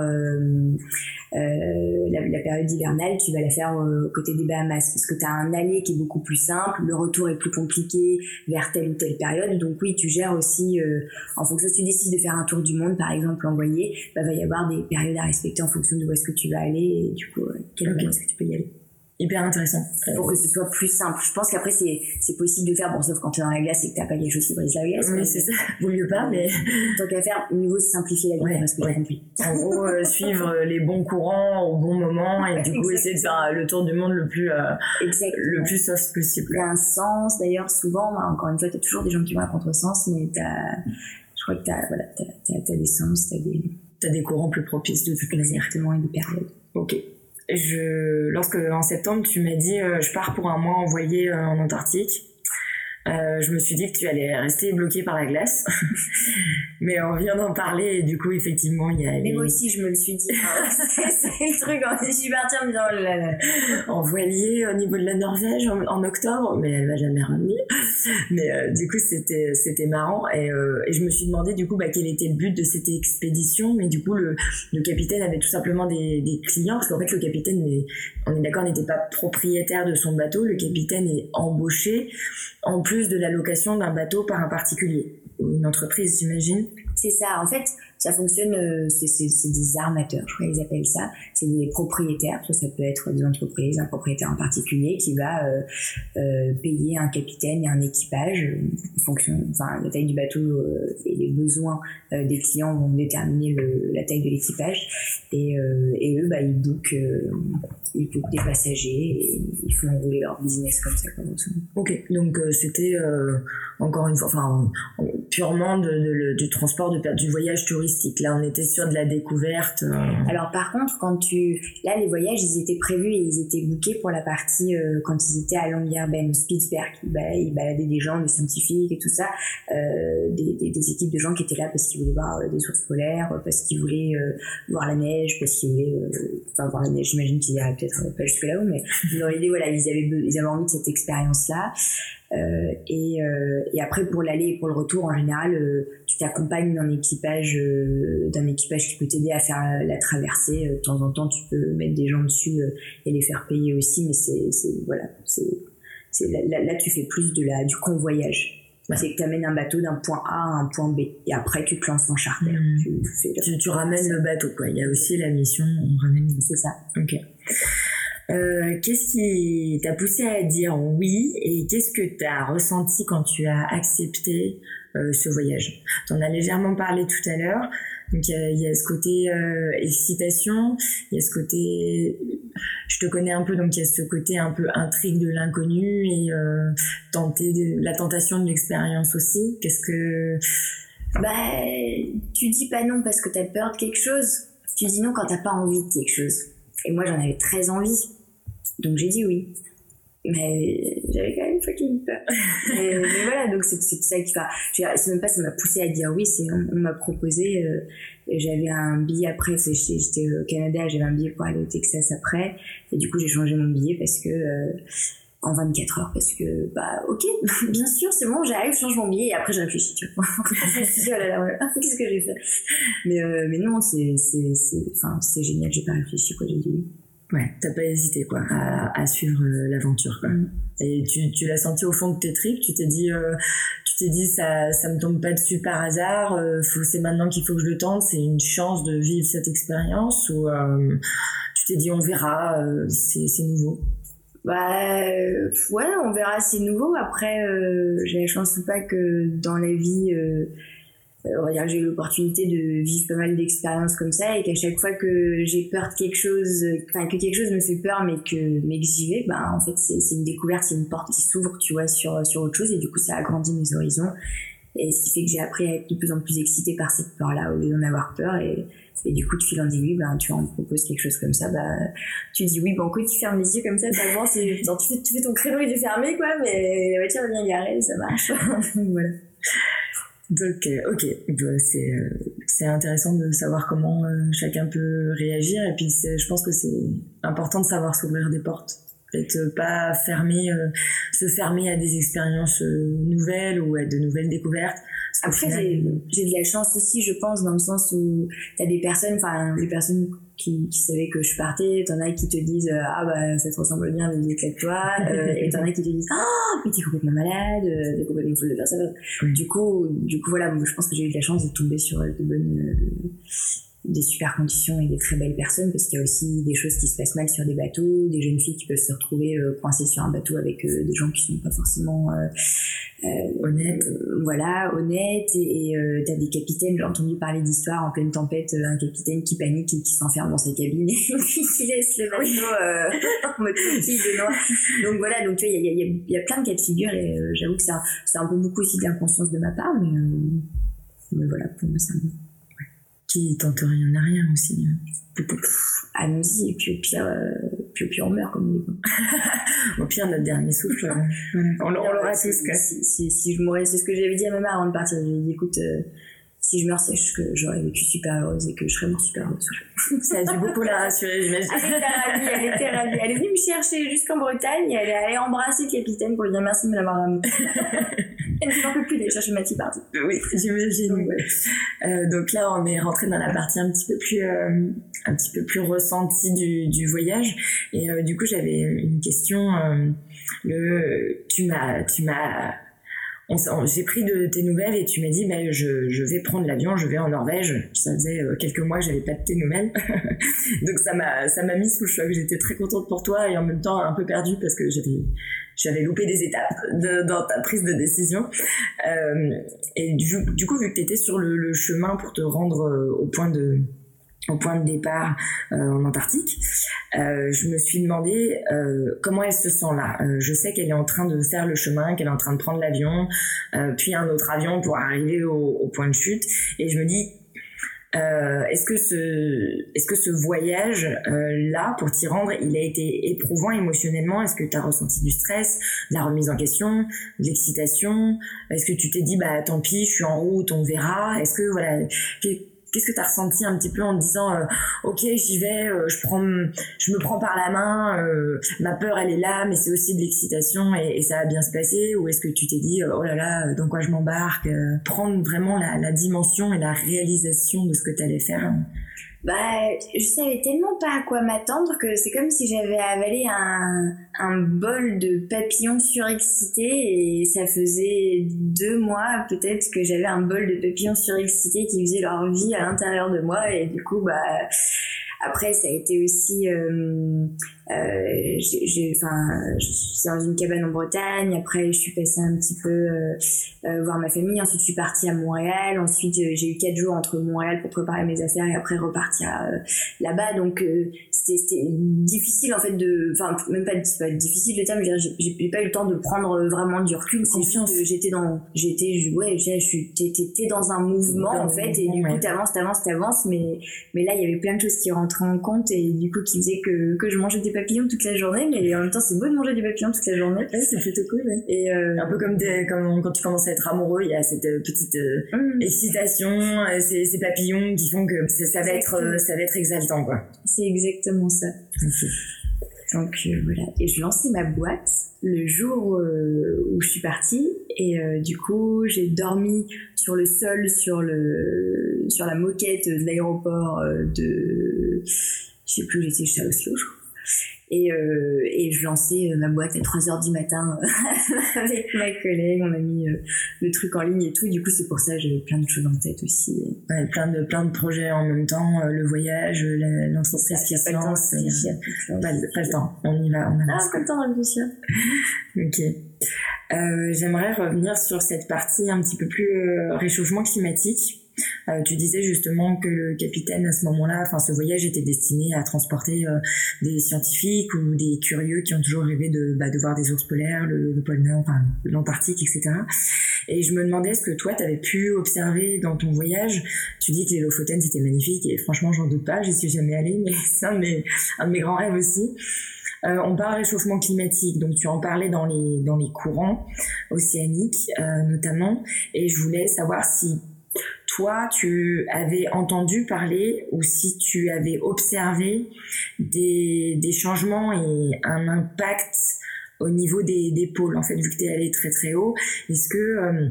la, période hivernale, tu vas la faire côté des Bahamas parce que tu as un aller qui est beaucoup plus simple, le retour est plus compliqué vers telle ou telle période. Donc oui, tu gères aussi en fonction si tu décides de faire un tour du monde, par exemple, envoyé, bah, va y avoir des périodes à respecter en fonction de où est-ce que tu vas aller et du coup, quel moment est-ce que tu peux y aller hyper intéressant. Pour que ce soit plus simple. Je pense qu'après, c'est, c'est possible de faire, bon, sauf quand tu es dans la glace et que t'as pas quelque chose qui brise la glace. Oui, c'est ça. Vaut mieux pas, mais. Tant qu'à faire, au niveau simplifier la vie, parce que j'ai compris. En gros, euh, suivre les bons courants au bon moment et du coup, essayer de faire le tour du monde le plus, euh, le plus soft possible. Il y a un sens, d'ailleurs, souvent, bah, encore une fois, t'as toujours des gens qui vont à contresens, mais t'as, je crois que t'as, voilà, t'as, t'as, t'as des sens, t'as des, t'as des courants plus propices de toute manière. Exactement, et des périodes. Ok je, lorsque en septembre tu m'as dit euh, je pars pour un mois envoyé euh, en Antarctique, Euh, je me suis dit que tu allais rester bloqué par la glace. mais on vient d'en parler et du coup, effectivement, il y a. Mais moi aussi, je me le suis dit. c'est le truc. Je suis partie en me disant, oh là là. En voilier au niveau de la Norvège en, octobre, mais elle va jamais revenir. Mais euh, du coup, c'était c'était marrant et, euh, et, je me suis demandé du coup bah, quel était le but de cette expédition. Mais du coup, le, le capitaine avait tout simplement des, des clients parce qu'en fait, le capitaine, on est d'accord, n'était pas propriétaire de son bateau. Le capitaine est embauché en plus de la location d'un bateau par un particulier ou une entreprise, j'imagine. C'est ça. En fait, ça fonctionne, euh, c'est des armateurs, je crois qu'ils appellent ça. C'est des propriétaires, ça, peut être des entreprises, un propriétaire en particulier qui va euh, euh, payer un capitaine et un équipage en fonction, enfin la taille du bateau et les besoins des clients vont déterminer le, la taille de l'équipage et, et, eux bah ils bookent ils bookent des passagers et ils font rouler leur business comme ça comme ça. Ok, donc c'était encore une fois, enfin purement de, du transport de du voyage touristique Là, on était sur de la découverte. Euh. Alors, par contre, quand tu, là, les voyages, ils étaient prévus et ils étaient bookés pour la partie euh, quand ils étaient à Longyearbyen, au Spitzberg. Ils, baladaient des gens, des scientifiques et tout ça, euh, des, des, équipes de gens qui étaient là parce qu'ils voulaient voir des ours polaires, parce qu'ils voulaient voir la neige, parce qu'ils voulaient, enfin, voir la neige. J'imagine qu'ils iraient peut-être pas jusque là-haut, mais dans l'idée, voilà, ils avaient, ils avaient envie de cette expérience-là. Euh, et, euh, et, après pour l'aller et pour le retour en général euh, tu t'accompagnes d'un équipage d'un équipage qui peut t'aider à faire la, traversée. De temps en temps tu peux mettre des gens dessus et les faire payer aussi mais c'est voilà c'est là, là, tu fais plus de la du convoyage. C'est que tu amènes un bateau d'un point A à un point B et après tu te lances en charter. Mmh. tu, tu, ramènes le bateau quoi. Il y a aussi la mission on ramène. C'est ça. Ok euh, qu'est-ce qui t'a poussé à dire oui et qu'est-ce que tu as ressenti quand tu as accepté euh, ce voyage? Tu en as légèrement parlé tout à l'heure. Donc il y, a ce côté euh, excitation, il y a ce côté, je te connais un peu, donc il y a ce côté un peu intrigue de l'inconnu et tenter de, la tentation de l'expérience aussi. Qu'est-ce que bah tu dis pas non parce que tu as peur de quelque chose. Tu dis non quand t'as pas envie de quelque chose. Et moi, j'en avais très envie. Donc j'ai dit oui. Mais j'avais quand même fucking peur. mais, mais, voilà, donc c'est ça qui va. C'est même pas ça m'a poussé à dire oui, c'est on, m'a proposé. Euh, j'avais un billet après, j'étais au Canada, j'avais un billet pour aller au Texas après. Et du coup, j'ai changé mon billet parce que. Euh, en 24 heures parce que bah ok bien sûr c'est bon j'arrive je change mon billet et après je réfléchis tu vois oh qu'est-ce que j'ai fait? Mais euh, mais non c'est c'est c'est enfin c'est génial j'ai pas réfléchi quoi j'ai dit oui Ouais, t'as pas hésité quoi à, à suivre euh, l'aventure quoi. Mm. Et tu, tu l'as senti au fond de tes tripes, tu t'es dit euh, tu t'es dit ça ça me tombe pas dessus par hasard, c'est maintenant qu'il faut que je le tente, c'est une chance de vivre cette expérience ou tu t'es dit on verra, c'est c'est nouveau. Bah ouais, on verra, c'est nouveau. Après, j'ai la chance ou pas que dans la vie euh, j'ai eu l'opportunité de vivre pas mal d'expériences comme ça et qu'à chaque fois que j'ai peur de quelque chose, enfin que quelque chose me fait peur mais que mais que j'y vais, bah en fait c'est une découverte, c'est une porte qui s'ouvre, tu vois, sur sur autre chose et du coup ça agrandit mes horizons et ce qui fait que j'ai appris à être de plus en plus excitée par cette peur-là au lieu d'en avoir peur et et du coup, de fil en aiguille, ben, tu vois, on te propose quelque chose comme ça, bah, tu dis oui, banco, tu fermes les yeux comme ça, t'avances, tu fais, tu fais ton créneau et tu fermé, quoi, mais la voiture vient garer, ça marche. voilà. Donc, euh, ok, c'est euh, c'est intéressant de savoir comment euh, chacun peut réagir et puis je pense que c'est important de savoir s'ouvrir des portes peut-être pas fermer se fermer à des expériences nouvelles ou à de nouvelles découvertes après j'ai de la chance aussi je pense dans le sens où t'as des personnes enfin des personnes qui, qui savaient que je partais, t'en as qui te disent euh, ah bah ça te ressemble bien, vas-y éclate-toi, euh, et t'en as qui te disent ah mais t'es complètement malade, euh, t'es complètement folle de faire ça. Du coup, du coup voilà, je pense que j'ai eu de la chance de tomber sur de bonnes des super conditions et des très belles personnes parce qu'il y a aussi des choses qui se passent mal sur des bateaux, des jeunes filles qui peuvent se retrouver euh, coincées sur un bateau avec euh, des gens qui sont pas forcément euh, honnêtes, voilà, honnêtes. Et t'as des capitaines, j'ai entendu parler d'histoires en pleine tempête, un capitaine qui panique et qui s'enferme dans sa cabine et qui laisse le bateau en mode de noir. Donc voilà, donc tu vois, il y a, y, a, y a, plein de cas de figure et j'avoue que c'est un, peu beaucoup aussi de l'inconscience de ma part, mais, mais voilà, pour moi ça me qui tente rien à rien aussi. Allons-y, et puis au pire, euh, puis, puis on meurt, comme on dit. Au pire, notre dernier souffle, on, on l'aura tous. Quoi. Si, si, si, je mourais, c'est ce que j'avais dit à ma mère avant de partir. J'ai dit, écoute, si je meurs, c'est que j'aurais vécu super heureuse et que je serais morte super heureuse. Ça a dû beaucoup la rassurer, j'imagine. Elle était ravie, elle était ravie. Elle est venue me chercher jusqu'en Bretagne et elle est allée embrasser le capitaine pour lui dire merci de me l'avoir ramené. elle ne peut plus d'aller chercher ma petite partie. Oui, j'imagine. Euh, donc là, on est rentré dans la partie un petit peu plus, euh, un petit peu plus ressentie du, du voyage. Et euh, du coup, j'avais une question. Le, tu m'as, tu m'as j'ai pris de tes nouvelles et tu m'as dit bah, je, je vais prendre l'avion, je vais en Norvège. Ça faisait euh, quelques mois que j'avais pas de tes nouvelles, donc ça m'a ça m'a mis sous le choc. J'étais très contente pour toi et en même temps un peu perdue parce que j'avais j'avais loupé des étapes dans ta prise de décision. Euh, et du, du, coup vu que tu étais sur le, le, chemin pour te rendre euh, au point de au point de départ euh, en Antarctique, euh, je me suis demandé euh, comment elle se sent là. Euh, je sais qu'elle est en train de faire le chemin, qu'elle est en train de prendre l'avion, euh, puis un autre avion pour arriver au, au, point de chute, et je me dis est-ce que ce est-ce que ce voyage là pour t'y rendre, il a été éprouvant émotionnellement? Est-ce que tu as ressenti du stress, de la remise en question, de l'excitation? Est-ce que tu t'es dit bah tant pis, je suis en route, on verra? Est-ce que voilà Qu'est-ce que tu as ressenti un petit peu en te disant euh, ok j'y vais, euh, je prends, je me prends par la main, euh, ma peur elle est là, mais c'est aussi de l'excitation et, ça va bien se passer ou est-ce que tu t'es dit oh là là dans quoi je m'embarque, prendre vraiment la, la, dimension et la réalisation de ce que tu allais faire bah, je savais tellement pas à quoi m'attendre que c'est comme si j'avais avalé un, un bol de papillons surexcités et ça faisait deux mois peut-être que j'avais un bol de papillons surexcités qui faisaient leur vie à l'intérieur de moi et du coup, bah, après, ça a été aussi, euh, euh, j'ai, enfin, j'étais dans une cabane en Bretagne. Après, je suis passée un petit peu euh, euh, voir ma famille. Ensuite, je suis partie à Montréal. Ensuite, j'ai eu quatre jours entre Montréal pour préparer mes affaires et après repartir euh, là-bas. Donc, euh, c'était difficile en fait de, enfin, même pas, pas difficile le terme. J'ai pas eu le temps de prendre vraiment du recul. J'étais dans, j'étais, ouais, je suis, t'es dans un mouvement en fait et du coup, t'avances, t'avances, t'avances. Mais, mais là, il y avait plein de choses qui rentraient en compte et du coup, qui faisaient que que je mangeais des papillons toute la journée, mais en même temps, c'est beau de manger du papillon toute la journée. Ouais, c'est plutôt cool. Ouais. Et euh... un peu comme, des, comme quand tu commences à être amoureux, il y a cette euh, petite euh, mmh. excitation, euh, ces, ces, papillons qui font que ça, ça va être, ça va être exaltant, quoi. C'est exactement ça. Donc voilà. Et je lançais ma boîte le jour où je suis partie et du coup j'ai dormi sur le sol sur le sur la moquette de l'aéroport de je sais plus où j'étais, j'étais à Oslo, je crois. Et, euh, et je lançais euh, ma boîte à 3 heures du matin avec ma collègue. On a mis euh, le truc en ligne et tout. Du coup, c'est pour ça que j'avais plein de choses en tête aussi. Ouais, plein de plein de projets en même temps. le voyage, l'entreprise qui se lance. Pas, pas, le temps. On y va. On ah, pas le temps de réfléchir. ok. J'aimerais revenir sur cette partie un petit peu plus réchauffement climatique. Euh, tu disais justement que le capitaine à ce moment-là, enfin ce voyage était destiné à transporter euh, des scientifiques ou des curieux qui ont toujours rêvé de, bah, voir des ours polaires, le, le pôle Nord, enfin, l'Antarctique, etc. Et je me demandais ce que toi, tu avais pu observer dans ton voyage. Tu dis que les Lofoten, c'était magnifique et franchement, j'en doute pas, j'y suis jamais allée, mais c'est un, de mes grands rêves aussi. Euh, on parle réchauffement climatique, donc tu en parlais dans les, courants océaniques notamment, et je voulais savoir si toi, tu avais entendu parler ou si tu avais observé des, des changements et un impact au niveau des, des pôles, en fait, vu que tu es allé très très haut, est-ce que euh,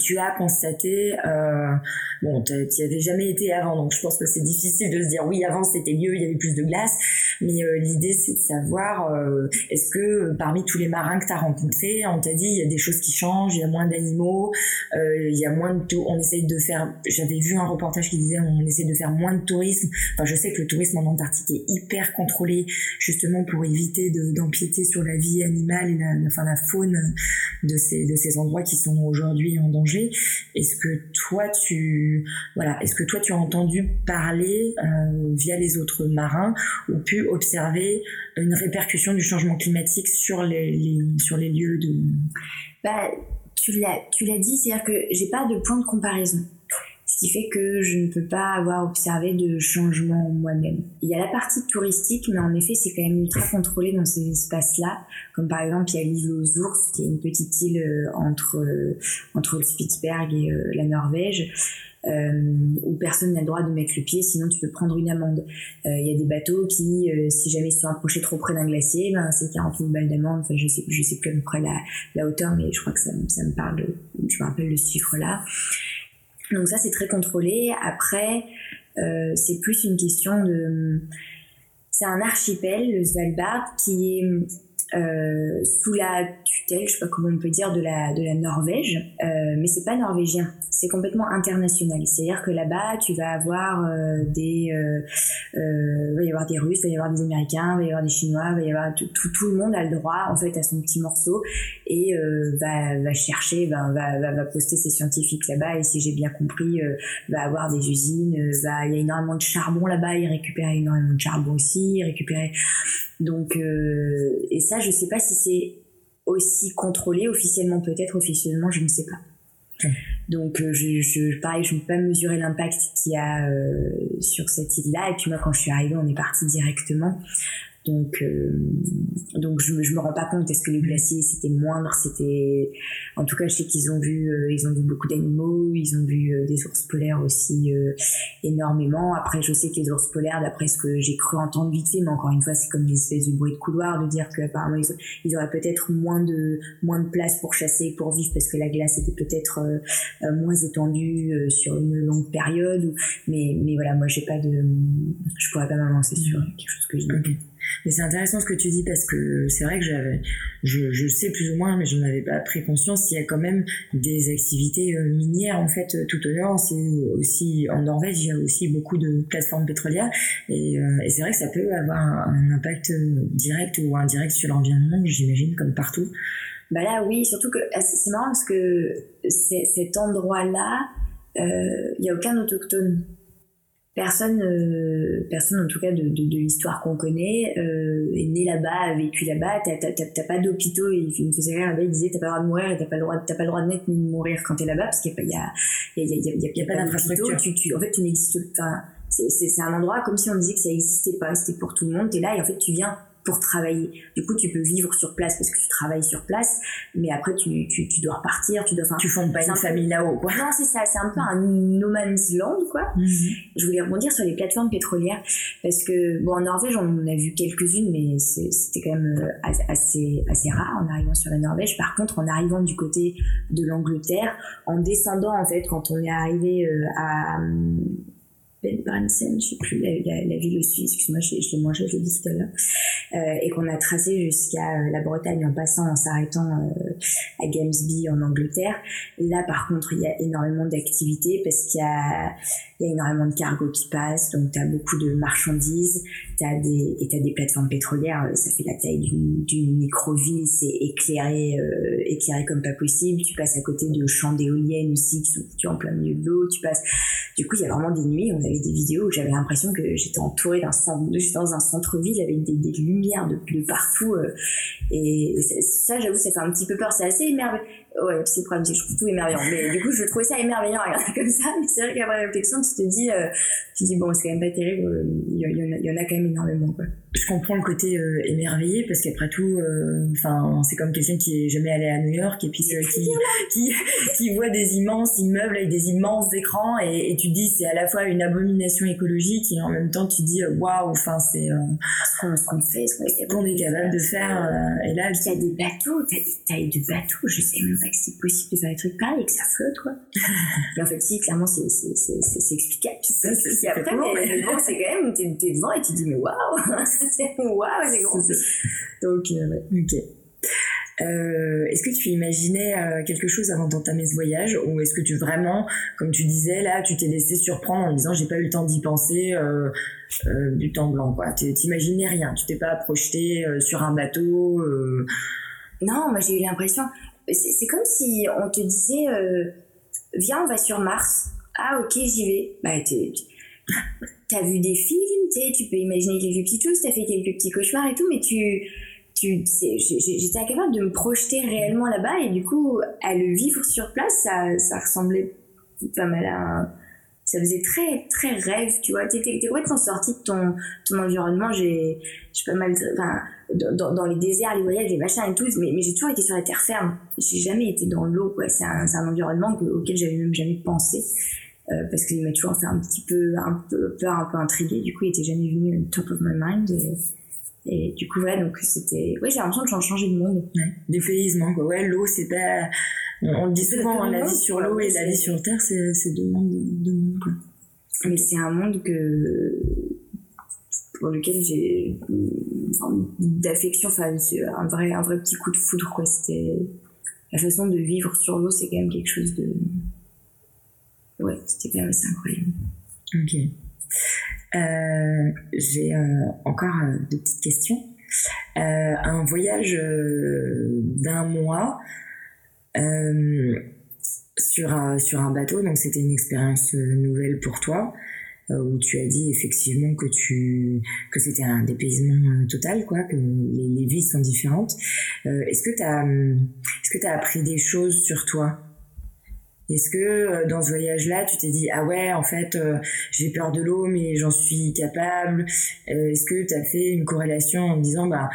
tu as constaté, euh, bon, tu n'y avais jamais été avant, donc je pense que c'est difficile de se dire oui, avant c'était mieux, il y avait plus de glace, mais euh, l'idée c'est de savoir, euh, est-ce que parmi tous les marins que tu as rencontrés, on t'a dit il y a des choses qui changent, il y a moins d'animaux, euh, il y a moins de on essaye de faire, j'avais vu un reportage qui disait on essaie de faire moins de tourisme, enfin je sais que le tourisme en Antarctique est hyper contrôlé justement pour éviter d'empiéter sur la vie animale et la, enfin, la faune de ces, de ces endroits qui sont aujourd'hui en danger est-ce que toi tu voilà, est-ce que toi tu as entendu parler euh, via les autres marins ou pu observer une répercussion du changement climatique sur les, lieux de bah, tu l'as tu l'as dit, c'est-à-dire que j'ai pas de point de comparaison. Qui fait que je ne peux pas avoir observé de changement moi-même. Il y a la partie touristique, mais en effet, c'est quand même ultra contrôlé dans ces espaces-là. Comme par exemple, il y a l'île aux ours, qui est une petite île euh, entre, euh, entre le Spitzberg et euh, la Norvège. où personne n'a le droit de mettre le pied, sinon tu peux prendre une amende. Il y a des bateaux qui, si jamais ils sont approchés trop près d'un glacier, ben, c'est 40 000 balles d'amende. Enfin, je sais, je sais plus à peu près la, la hauteur, mais je crois que ça, ça me parle, je me rappelle le chiffre là. Donc ça, c'est très contrôlé. Après, euh, c'est plus une question de... C'est un archipel, le Svalbard, qui est euh, sous la tutelle, je sais pas comment on peut dire, de la, de la Norvège, euh, mais c'est pas norvégien, c'est complètement international. C'est-à-dire que là-bas, tu vas avoir euh, des, euh, euh, va y avoir des Russes, va y avoir des Américains, va y avoir des Chinois, va y avoir tout, tout, le monde a le droit en fait à son petit morceau et va, va chercher, va, va, va, poster ses scientifiques là-bas et si j'ai bien compris, va avoir des usines, va, il y a énormément de charbon là-bas, il récupère énormément de charbon aussi, il récupérait donc et ça je sais pas si c'est aussi contrôlé officiellement peut-être officiellement je ne sais pas donc, euh, je, je, pareil, je ne peux pas mesurer l'impact qu'il y a euh, sur cette île-là. Et puis moi, quand je suis arrivée, on est parti directement. Donc, euh, donc je, je me rends pas compte. Est-ce que les glaciers c'était moindre C'était, en tout cas, je sais qu'ils ont vu, euh, ils ont vu beaucoup d'animaux. Ils ont vu euh, des ours polaires aussi énormément. Après, je sais que les ours polaires, d'après ce que j'ai cru entendre vite fait, mais encore une fois, c'est comme des espèces de bruit de couloir de dire qu'apparemment ils, ils auraient peut-être moins de moins de place pour chasser, pour vivre, parce que la glace était peut-être moins étendue sur une longue période. mais mais voilà, moi j'ai pas de, je pourrais pas m'avancer sur quelque chose que je dis. Mais c'est intéressant ce que tu dis parce que c'est vrai que j'avais, je, je, sais plus ou moins, mais je n'en avais pas pris conscience. Il y a quand même des activités euh, minières en fait tout au nord. C'est aussi en Norvège, il y a aussi beaucoup de plateformes pétrolières et, euh, et c'est vrai que ça peut avoir un, impact euh, direct ou indirect sur l'environnement, j'imagine, comme partout. Bah là, oui, surtout que ah, c'est marrant parce que cet endroit-là, il n'y a aucun autochtone personne, euh, personne en tout cas de, de, de l'histoire qu'on connaît euh, est né là-bas, a vécu là-bas. T'as pas d'hôpitaux. Il, me faisait rire là-bas. Il disait t'as pas le droit de mourir et t'as pas le droit, t'as pas le droit de naître ni de mourir quand t'es là-bas parce qu'il y a, il y a, il y a, il y a, pas d'infrastructure. Tu, tu, en fait, tu n'existes. Enfin, c'est un endroit comme si on disait que ça existait pas. C'était pour tout le monde. T'es là et en fait, tu viens pour travailler. Du coup, tu peux vivre sur place parce que tu travailles sur place, mais après, tu, tu, tu dois repartir, tu dois... tu fondes pas une famille là-haut, quoi. Non, c'est ça, c'est un peu un no man's land, quoi. Mhm. Je voulais rebondir sur les plateformes pétrolières parce que, bon, en Norvège, on en a vu quelques-unes, mais c'était quand même euh, assez, assez rare en arrivant sur la Norvège. Par contre, en arrivant du côté de l'Angleterre, en descendant, en fait, quand on est arrivé euh, à ben Bransen, je sais plus la, la, ville au sud, excuse-moi, je, l'ai mangé, je l'ai dit tout à l'heure, euh, et qu'on a tracé jusqu'à euh, la Bretagne en passant, en s'arrêtant euh, à Gamesby en Angleterre. Là, par contre, il y a énormément d'activités parce qu'il y a, énormément de cargos qui passent, donc tu as beaucoup de marchandises, t'as des, et tu as des plateformes pétrolières, ça fait la taille d'une micro-ville, c'est éclairé, éclairé comme pas possible. Tu passes à côté de champs d'éoliennes aussi qui sont en plein milieu de l'eau. Tu passes, du coup, il y a vraiment des nuits, on a des vidéos où j'avais l'impression que j'étais entourée d'un dans un centre-ville avec des, lumières de, partout. Euh, et ça, j'avoue, ça fait un petit peu peur. C'est assez émerveillant. Ouais, c'est le problème, c'est que je trouve tout émerveillant. Mais du coup, je trouvais ça émerveillant à regarder comme ça. Mais c'est vrai qu'après réflexion, tu te dis, euh, tu te dis, bon, c'est quand même pas terrible. Euh, il y, en a, il y en a quand même énormément, quoi je comprends le côté euh, émerveillé parce qu'après tout euh, enfin c'est comme quelqu'un qui est jamais allé à New York et puis euh, qui, qui, qui voit des immenses immeubles avec des immenses écrans et, et tu te dis c'est à la fois une abomination écologique et en même temps tu te dis waouh enfin c'est ce qu'on fait ce qu'on est capable de faire et là il y a des bateaux t'as des tailles de bateaux je sais même que c'est possible de faire des trucs pareils et que ça flotte quoi et en fait si clairement c'est c'est explicable tu peux expliquer après mais bon c'est quand même t'es devant et tu te dis mais waouh waouh, c'est grand. Donc, euh, ok. Euh, est-ce que tu imaginais euh, quelque chose avant d'entamer ce voyage? Ou est-ce que tu vraiment, comme tu disais là, tu t'es laissé surprendre en disant j'ai pas eu le temps d'y penser euh, euh du temps blanc quoi. T'imaginais rien, tu t'es pas projeté sur un bateau. Non, moi j'ai eu l'impression, c'est comme si on te disait viens on va sur Mars. Ah ok j'y vais. Bah t'as vu des films, tu peux imaginer quelques petites choses, t'as fait quelques petits cauchemars et tout, mais tu, tu, j'étais incapable de me projeter réellement là-bas et du coup, à le vivre sur place, ça, ça ressemblait pas mal à ça faisait très très rêve tu vois. T'étais complètement sorti de ton ton environnement. J'ai j'ai pas mal enfin dans, dans les déserts les voyages les machins et tout mais, mais j'ai toujours été sur la terre ferme. J'ai jamais été dans l'eau quoi. C'est un, un environnement auquel j'avais même jamais pensé euh, parce qu'il m'a toujours fait un petit peu un peu peur un peu intrigué du coup il était jamais venu top of my mind. Et, et du coup ouais donc c'était ouais j'ai l'impression que j'en changé de monde. Ouais, dépaysement quoi. Ouais l'eau c'est pas on le dit souvent, hein, la vie sur l'eau et la vie sur terre, c'est deux mondes, deux mondes quoi. Mais c'est un monde que pour lequel j'ai une forme d'affection, enfin un vrai, un vrai petit coup de foudre quoi. C'était la façon de vivre sur l'eau, c'est quand même quelque chose de ouais, c'était quand même assez incroyable. Ok. Euh, j'ai euh, encore euh, deux petites questions. Euh, un voyage d'un mois euh, sur, un, sur un bateau. Donc c'était une expérience euh, nouvelle pour toi euh, où tu as dit effectivement que tu que c'était un dépaysement total quoi que les, les vies sont différentes est-ce que tu as est-ce que appris des choses sur toi? Est-ce que dans ce voyage-là, tu t'es dit ah ouais, en fait, j'ai peur de l'eau, mais j'en suis capable. Est-ce que tu as fait une corrélation en disant bah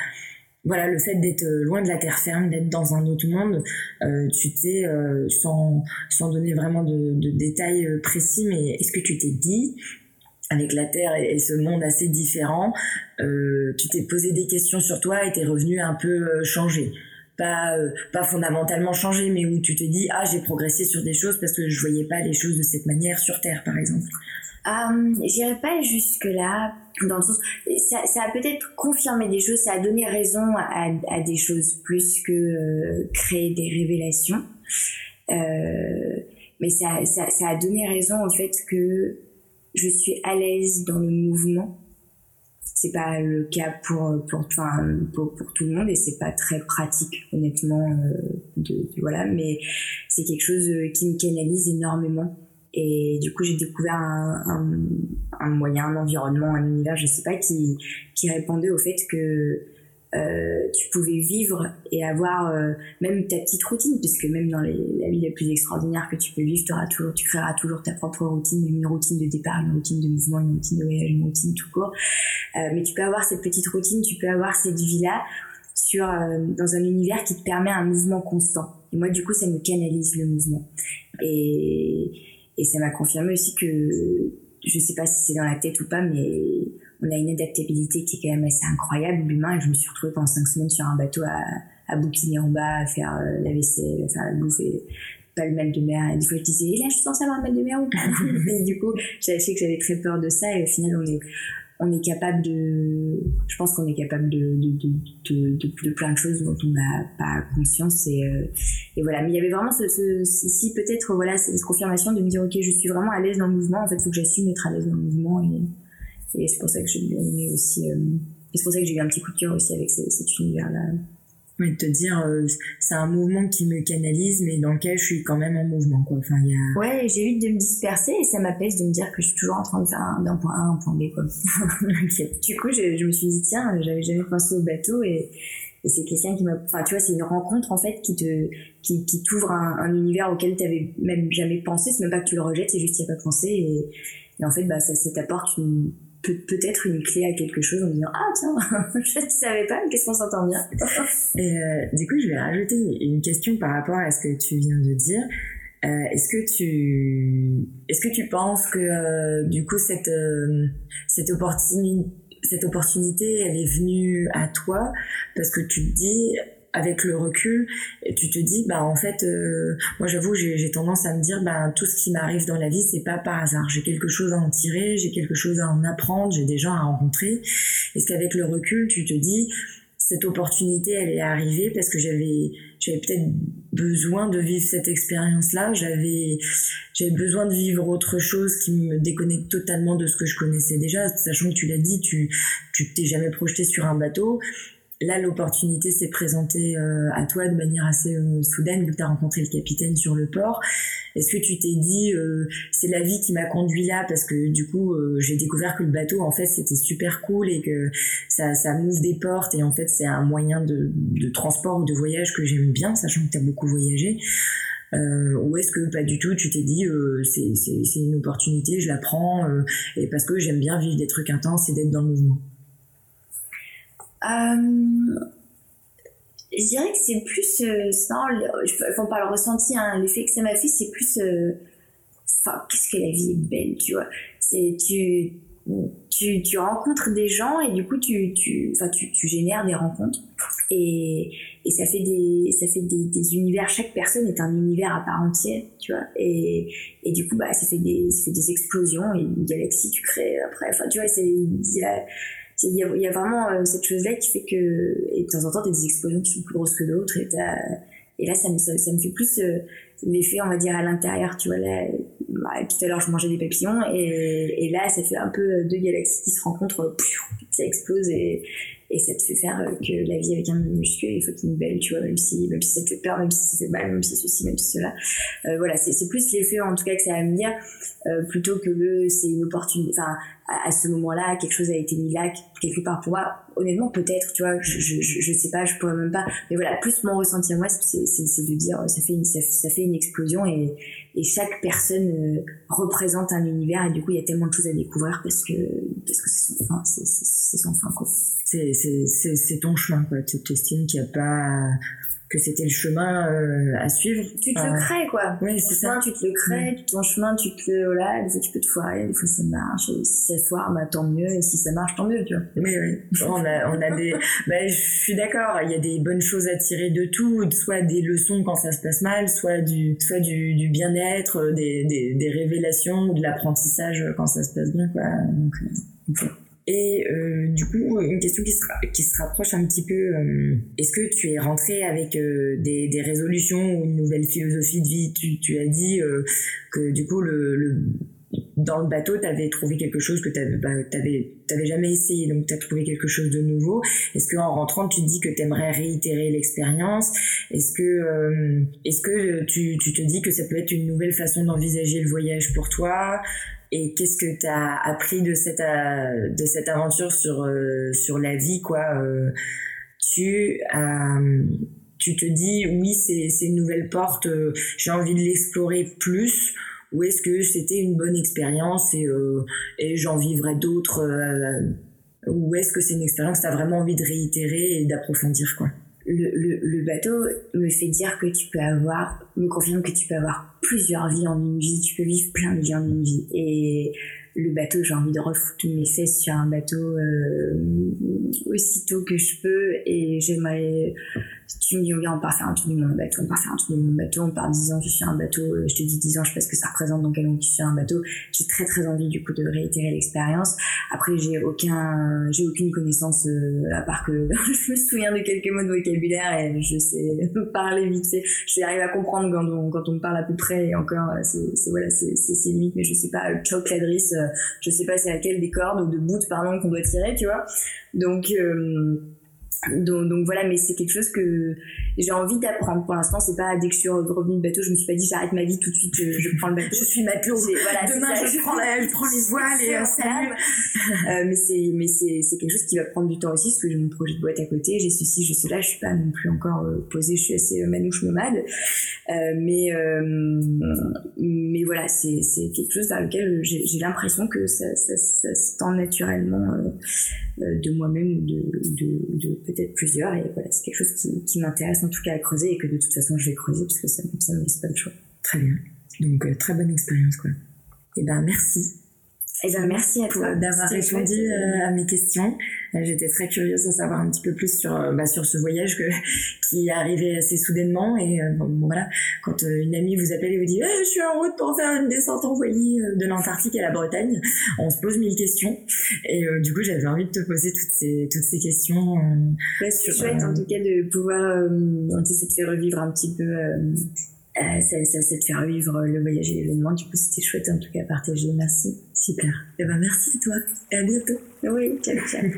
voilà, le fait d'être euh, loin de la terre ferme, d'être dans un autre monde, euh, tu t'es, euh, sans, sans donner vraiment de, détails précis, mais est-ce que tu t'es dit, avec la Terre et, ce monde assez différent, tu t'es posé des questions sur toi et t'es revenu un peu changé? Pas pas fondamentalement changé mais où tu te dis ah j'ai progressé sur des choses parce que je voyais pas les choses de cette manière sur terre par exemple euh, J'irai pas jusque là dans le sens ça, ça a peut-être confirmé des choses ça a donné raison à, à des choses plus que euh, créer des révélations. Euh, mais ça, ça, ça, a donné raison au fait que je suis à l'aise dans le mouvement. C'est pas le cas pour pour, enfin, pour pour tout le monde et c'est pas très pratique honnêtement euh, de, voilà mais c'est quelque chose euh, qui me canalise énormément et du coup, j'ai découvert un, moyen, un environnement, un univers, je sais pas, qui, qui répondait au fait que euh, tu pouvais vivre et avoir euh, même ta petite routine, puisque même dans la vie la plus extraordinaire que tu peux vivre, auras toujours, tu créeras toujours ta propre routine, une routine de départ, une routine de mouvement, une routine de voyage, une routine tout court. Euh, mais tu peux avoir cette petite routine, tu peux avoir cette vie-là sur dans un univers qui te permet un mouvement constant. Et moi, du coup, ça me canalise le mouvement. Et et ça m'a confirmé aussi que, je sais pas si c'est dans la tête ou pas, mais on a une adaptabilité qui est quand même assez incroyable, l'humain. Je me suis retrouvée pendant cinq semaines sur un bateau à, à bouquiner en bas, à faire euh, la vaisselle, à faire la bouffe et pas le mal de mer. Et des fois, je disais, là, je suis censée avoir un mal de mer ou pas? et du coup, j'avais fait que j'avais très peur de ça. Et au final, on est, on est capable de, je pense qu'on est capable de, de, de, de, plein de choses dont on n'a pas conscience et, euh, et voilà. Mais il y avait vraiment ce, ce ici peut-être voilà cette confirmation de me dire ok je suis vraiment à l'aise dans le mouvement. En fait, il faut que j'assume d'être à l'aise dans le mouvement et, et c'est pour ça que j'ai aimé aussi. Euh, c'est pour ça que j'ai eu un petit coup de cœur aussi avec cet univers là de te dire euh, c'est un mouvement qui me canalise mais dans lequel je suis quand même en mouvement quoi. Enfin il y a ouais j'ai évite de me disperser et ça m'apaise de me dire que je suis toujours en train de faire d'un point A à un point B quoi. Du coup je, je, me suis dit tiens j'avais jamais pensé au bateau et, c'est quelqu'un qui m'a enfin tu vois c'est une rencontre en fait qui te qui, qui t'ouvre un, un, univers auquel tu avais même jamais pensé. C'est même pas que tu le rejettes c'est juste qu'il n'y a pas pensé et, et en fait bah ça, ça t'apporte une peut-être une clé à quelque chose en disant ah tiens je ne savais pas qu'est-ce qu'on s'entend bien? Et euh, du coup je vais rajouter une question par rapport à ce que tu viens de dire. Euh, est-ce que tu est-ce que tu penses que euh, du coup cette cette opportunité cette opportunité elle est venue à toi? Parce que tu te dis avec le recul, tu te dis, bah en fait, euh, moi j'avoue, j'ai tendance à me dire, bah tout ce qui m'arrive dans la vie, c'est pas par hasard. J'ai quelque chose à en tirer, j'ai quelque chose à en apprendre, j'ai des gens à rencontrer. Est-ce qu'avec le recul, tu te dis, cette opportunité, elle est arrivée parce que j'avais, j'avais peut-être besoin de vivre cette expérience-là. J'avais, j'avais besoin de vivre autre chose qui me déconnecte totalement de ce que je connaissais déjà, sachant que tu l'as dit, tu, tu t'es jamais projeté sur un bateau là l'opportunité s'est présentée euh, à toi de manière assez euh, soudaine vu que tu as rencontré le capitaine sur le port. Est-ce que tu t'es dit euh, c'est la vie qui m'a conduit là? Parce que du coup j'ai découvert que le bateau en fait c'était super cool et que ça ça m'ouvre des portes et en fait c'est un moyen de, de transport ou de voyage que j'aime bien sachant que tu as beaucoup voyagé. ou est-ce que pas du tout, tu t'es dit c'est une opportunité, je la prends et parce que j'aime bien vivre des trucs intenses et d'être dans le mouvement? Je dirais que c'est plus, euh, c'est enfin pas le ressenti, hein, l'effet que ça m'a fait, c'est plus, euh, qu'est-ce que la vie est belle, tu vois. C'est, tu, tu, tu rencontres des gens et du coup, tu, tu, tu, tu génères des rencontres et, et ça fait des, ça fait des, univers, chaque personne est un univers à part entière, tu vois. Et, et du coup, bah, ça fait des, ça fait des explosions et une galaxie, tu crées après, enfin, tu vois, c'est, il y, a, vraiment euh, cette chose-là qui fait que, et de temps en temps, t'as des explosions qui sont plus grosses que d'autres, et, et là, ça me, ça, me fait plus euh, l'effet, on va dire, à l'intérieur, tu vois, là, bah, tout à l'heure, je mangeais des papillons, et, et là, ça fait un peu deux galaxies qui se rencontrent, ça explose, et, et ça te fait faire euh, que la vie avec un muscu il faut qu'il une belle tu vois même si même si ça te fait peur même si ça fait mal même si ceci même si cela. Euh, voilà c'est plus l'effet en tout cas que ça va me dire euh, plutôt que le c'est une opportunité enfin à, ce moment-là quelque chose a été mis là quelque part pour moi honnêtement peut-être tu vois je, je, je, sais pas je pourrais même pas mais voilà plus mon ressenti à moi c'est de dire ça fait une ça, fait une explosion et, et chaque personne euh, représente un univers et du coup il y a tellement de choses à découvrir parce que parce que c'est son fin c'est son fin quoi. C'est ton chemin quoi. Tu t'estimes qu'il n'y a pas que c'était le chemin euh, à suivre. Tu te le crées, quoi. Oui, c'est ça. tu te le crées, ton chemin, tu te le, voilà, des fois tu peux te foirer, des fois ça marche, et si ça foire, bah, tant mieux, et si ça marche, tant mieux, tu vois. Oui, oui. on a, on a des, bah, je suis d'accord, il y a des bonnes choses à tirer de tout, soit des leçons quand ça se passe mal, soit du, soit du, du bien-être, des, des, des révélations ou de l'apprentissage quand ça se passe bien, quoi. Donc, euh, et euh, du coup, une question qui se, qui se rapproche un petit peu, euh, est-ce que tu es rentré avec euh, des, des, résolutions ou une nouvelle philosophie de vie? Tu, tu, as dit euh, que du coup, le, le dans le bateau, tu avais trouvé quelque chose que tu bah, t'avais jamais essayé, donc tu as trouvé quelque chose de nouveau. Est-ce qu'en rentrant, tu te dis que tu aimerais réitérer l'expérience? Est-ce que, est-ce que tu, tu te dis que ça peut être une nouvelle façon d'envisager le voyage pour toi? Et qu'est-ce que tu as appris de cette euh, de cette aventure sur euh, sur la vie quoi euh, tu tu te dis oui c'est c'est une nouvelle porte j'ai envie de l'explorer plus ou est-ce que c'était une bonne expérience et et j'en vivrai d'autres ou est-ce que c'est une expérience que tu as vraiment envie de réitérer et d'approfondir quoi? Le, le, le, bateau me fait dire que tu peux avoir, me confirme que tu peux avoir plusieurs vies en une vie, tu peux vivre plein de vies en une vie. Et le bateau, j'ai envie de refoutre mes fesses sur un bateau euh, aussitôt que je peux et j'aimerais tu me dis, on faire un tour du monde bateau, on faire un tour du monde bateau, on part 10 ans, je suis un bateau, euh, je te dis 10 ans, je sais pas ce que ça représente, donc quel moment je suis un bateau. J'ai très très envie du coup de réitérer l'expérience. Après, j'ai aucun, j'ai aucune connaissance, euh, à part que je me souviens de quelques mots de vocabulaire et je sais parler vite fait. J'arrive à comprendre quand on, quand on me parle à peu près et encore, euh, c'est, voilà, c'est, c'est, limite, mais je sais pas, choc, ladris, je sais pas c'est laquelle des cordes ou de bout, pardon, qu'on doit tirer, tu vois. Donc, donc, donc, voilà, mais c'est quelque chose que j'ai envie d'apprendre. Pour l'instant, c'est pas dès que je suis revenue de bateau, je me suis pas dit j'arrête ma vie tout de suite, je, prends le bateau. je suis matelot. Voilà, Demain, je, prends je prends les voiles et salut. euh, mais c'est mais c'est c'est quelque chose qui va prendre du temps aussi parce que j'ai mon projet de boîte à côté, j'ai ceci, j'ai cela, je suis pas non plus encore euh, posée, je suis assez euh, manouche nomade. Euh, mais mais voilà, c'est c'est quelque chose dans lequel j'ai l'impression que ça ça, ça, se tend naturellement de moi-même ou de, de, de peut-être plusieurs. Et voilà, c'est quelque chose qui, qui m'intéresse en tout cas à creuser et que de toute façon je vais creuser parce que ça, ça me laisse pas le choix. Très bien. Donc, euh, très bonne expérience, quoi. Et eh ben, merci. Eh ben, merci à toi d'avoir répondu euh, à mes questions. Euh, j'étais très curieuse de savoir un petit peu plus sur, euh, bah, sur ce voyage que, qui est arrivé assez soudainement. Et bon, voilà, quand une amie vous appelle et vous dit eh, Je suis en route pour faire une descente envoyée de l'Antarctique à la Bretagne », on se pose mille questions. Et du coup, j'avais envie de te poser toutes ces, toutes ces questions. c'est chouette en tout cas de pouvoir, ça te fait revivre un petit peu euh, ça, ça, ça, te faire vivre le voyage et l'événement. Du coup, c'était chouette en tout cas à partager. Merci. Super. Et eh ben, merci à toi. Et à bientôt. Oui, ciao, ciao.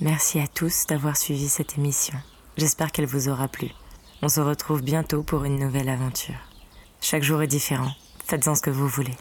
Merci à tous d'avoir suivi cette émission. J'espère qu'elle vous aura plu. On se retrouve bientôt pour une nouvelle aventure. Chaque jour est différent. Faites-en ce que vous voulez.